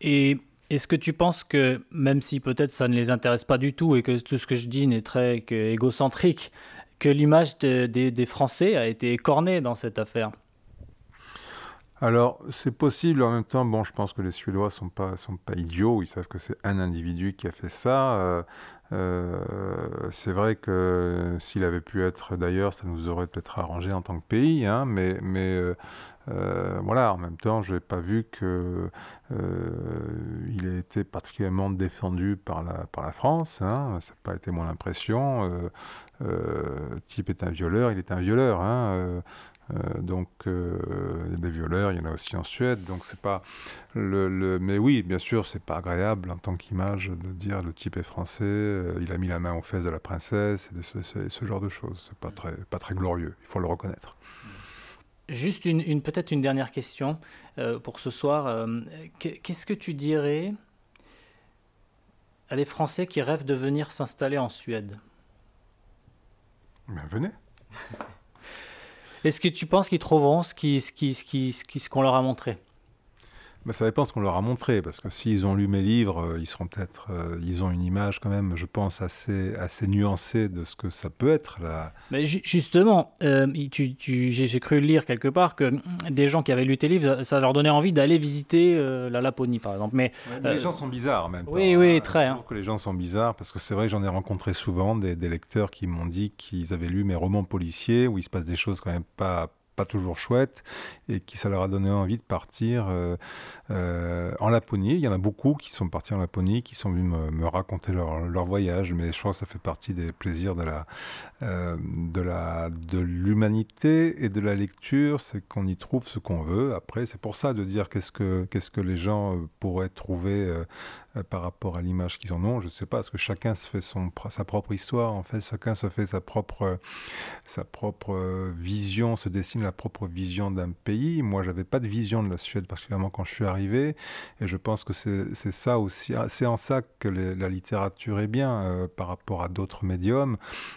Et est-ce que tu penses que, même si peut-être ça ne les intéresse pas du tout et que tout ce que je dis n'est très égocentrique, que l'image des Français a été écornée dans cette affaire? Alors, c'est possible. En même temps, bon, je pense que les Suédois sont pas sont pas idiots. Ils savent que c'est un individu qui a fait ça. Euh, euh, c'est vrai que s'il avait pu être d'ailleurs, ça nous aurait peut-être arrangé en tant que pays. Hein, mais euh, voilà. En même temps, je n'ai pas vu que il ait été particulièrement défendu par la par la France. Hein, ça n'a pas été mon impression. type est un violeur, il est un violeur. Hein, euh, donc, euh, des violeurs, il y en a aussi en Suède. Donc, c'est pas le, Mais oui, bien sûr, c'est pas agréable en tant qu'image de dire le type est français, euh, il a mis la main aux fesses de la princesse et ce, ce, genre de choses. C'est pas très, pas très glorieux. Il faut le reconnaître. Juste une, peut-être une dernière question pour ce soir. Qu'est-ce que tu dirais à des Français qui rêvent de venir s'installer en Suède? Ben venez. [laughs] Est-ce que tu penses qu'ils trouveront ce qu'on ce ce qu'on leur a montré? Bah, ça dépend ce qu'on leur a montré, parce que s'ils ont lu mes livres, euh, ils seront peut-être, euh, ils ont une image quand même, je pense, assez, assez nuancée de ce que ça peut être. Là. Mais justement, euh, tu, j'ai cru lire quelque part que mm, des gens qui avaient lu tes livres, ça leur donnait envie d'aller visiter la Laponie, par exemple. Mais, les gens sont bizarres même temps. Oui, oui, hein. très. Hein. que les gens sont bizarres, parce que c'est vrai que j'en ai rencontré souvent des, des lecteurs qui m'ont dit qu'ils avaient lu mes romans policiers, où il se passe des choses quand même pas pas toujours chouette et qui ça leur a donné envie de partir euh, euh, en Laponie. Il y en a beaucoup qui sont partis en Laponie, qui sont venus me, raconter leur, leur, voyage, mais je crois que ça fait partie des plaisirs de la euh, de la de l'humanité et de la lecture, c'est qu'on y trouve ce qu'on veut. Après, c'est pour ça de dire qu'est-ce que qu'est-ce que les gens pourraient trouver par rapport à l'image qu'ils en ont. Je ne sais pas, parce que chacun se fait son sa propre histoire. En fait, chacun se fait sa propre sa propre vision, se dessine la propre vision d'un pays. Moi, j'avais pas de vision de la Suède, particulièrement quand je suis arrivé. Et je pense que c'est ça aussi. Ah, c'est en ça que la littérature est bien euh, par rapport à d'autres médiums.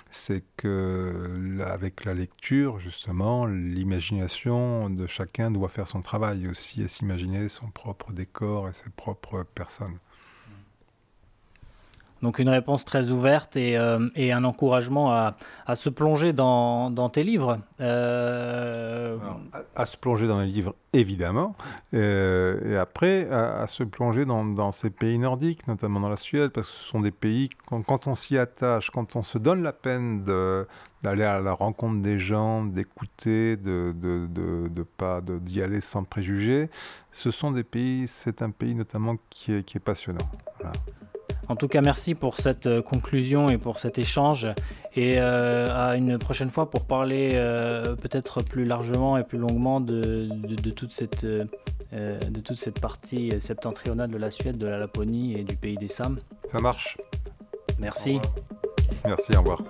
C'est que, avec la lecture, justement, l'imagination de chacun doit faire son travail aussi et s'imaginer son propre décor et ses propres personnes. Donc une réponse très ouverte et, euh, un encouragement à, se plonger dans, tes livres. Euh... à, se plonger dans les livres, évidemment. Euh, et après, à, se plonger dans, ces pays nordiques, notamment dans la Suède, parce que ce sont des pays, quand, on s'y attache, quand on se donne la peine d'aller à la rencontre des gens, d'écouter, de, pas d'y aller sans préjugés, ce sont des pays, c'est un pays notamment qui est, passionnant. En tout cas, merci pour cette euh, conclusion et pour cet échange. Et euh, à une prochaine fois pour parler euh, peut-être plus largement et plus longuement de, toute, cette, de toute cette partie septentrionale de la Suède, de la Laponie et du pays des Sams. Ça marche. Merci. Merci, au revoir.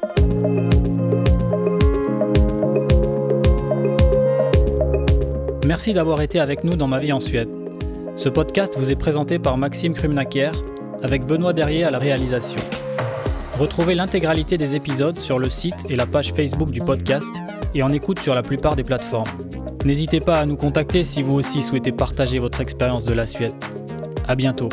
Merci d'avoir été avec nous dans Ma vie en Suède. Ce podcast vous est présenté par Maxime Krumnaker avec Benoît Derrier à la réalisation. Retrouvez l'intégralité des épisodes sur le site et la page Facebook du podcast et en écoute sur la plupart des plateformes. N'hésitez pas à nous contacter si vous aussi souhaitez partager votre expérience de la Suède. À bientôt.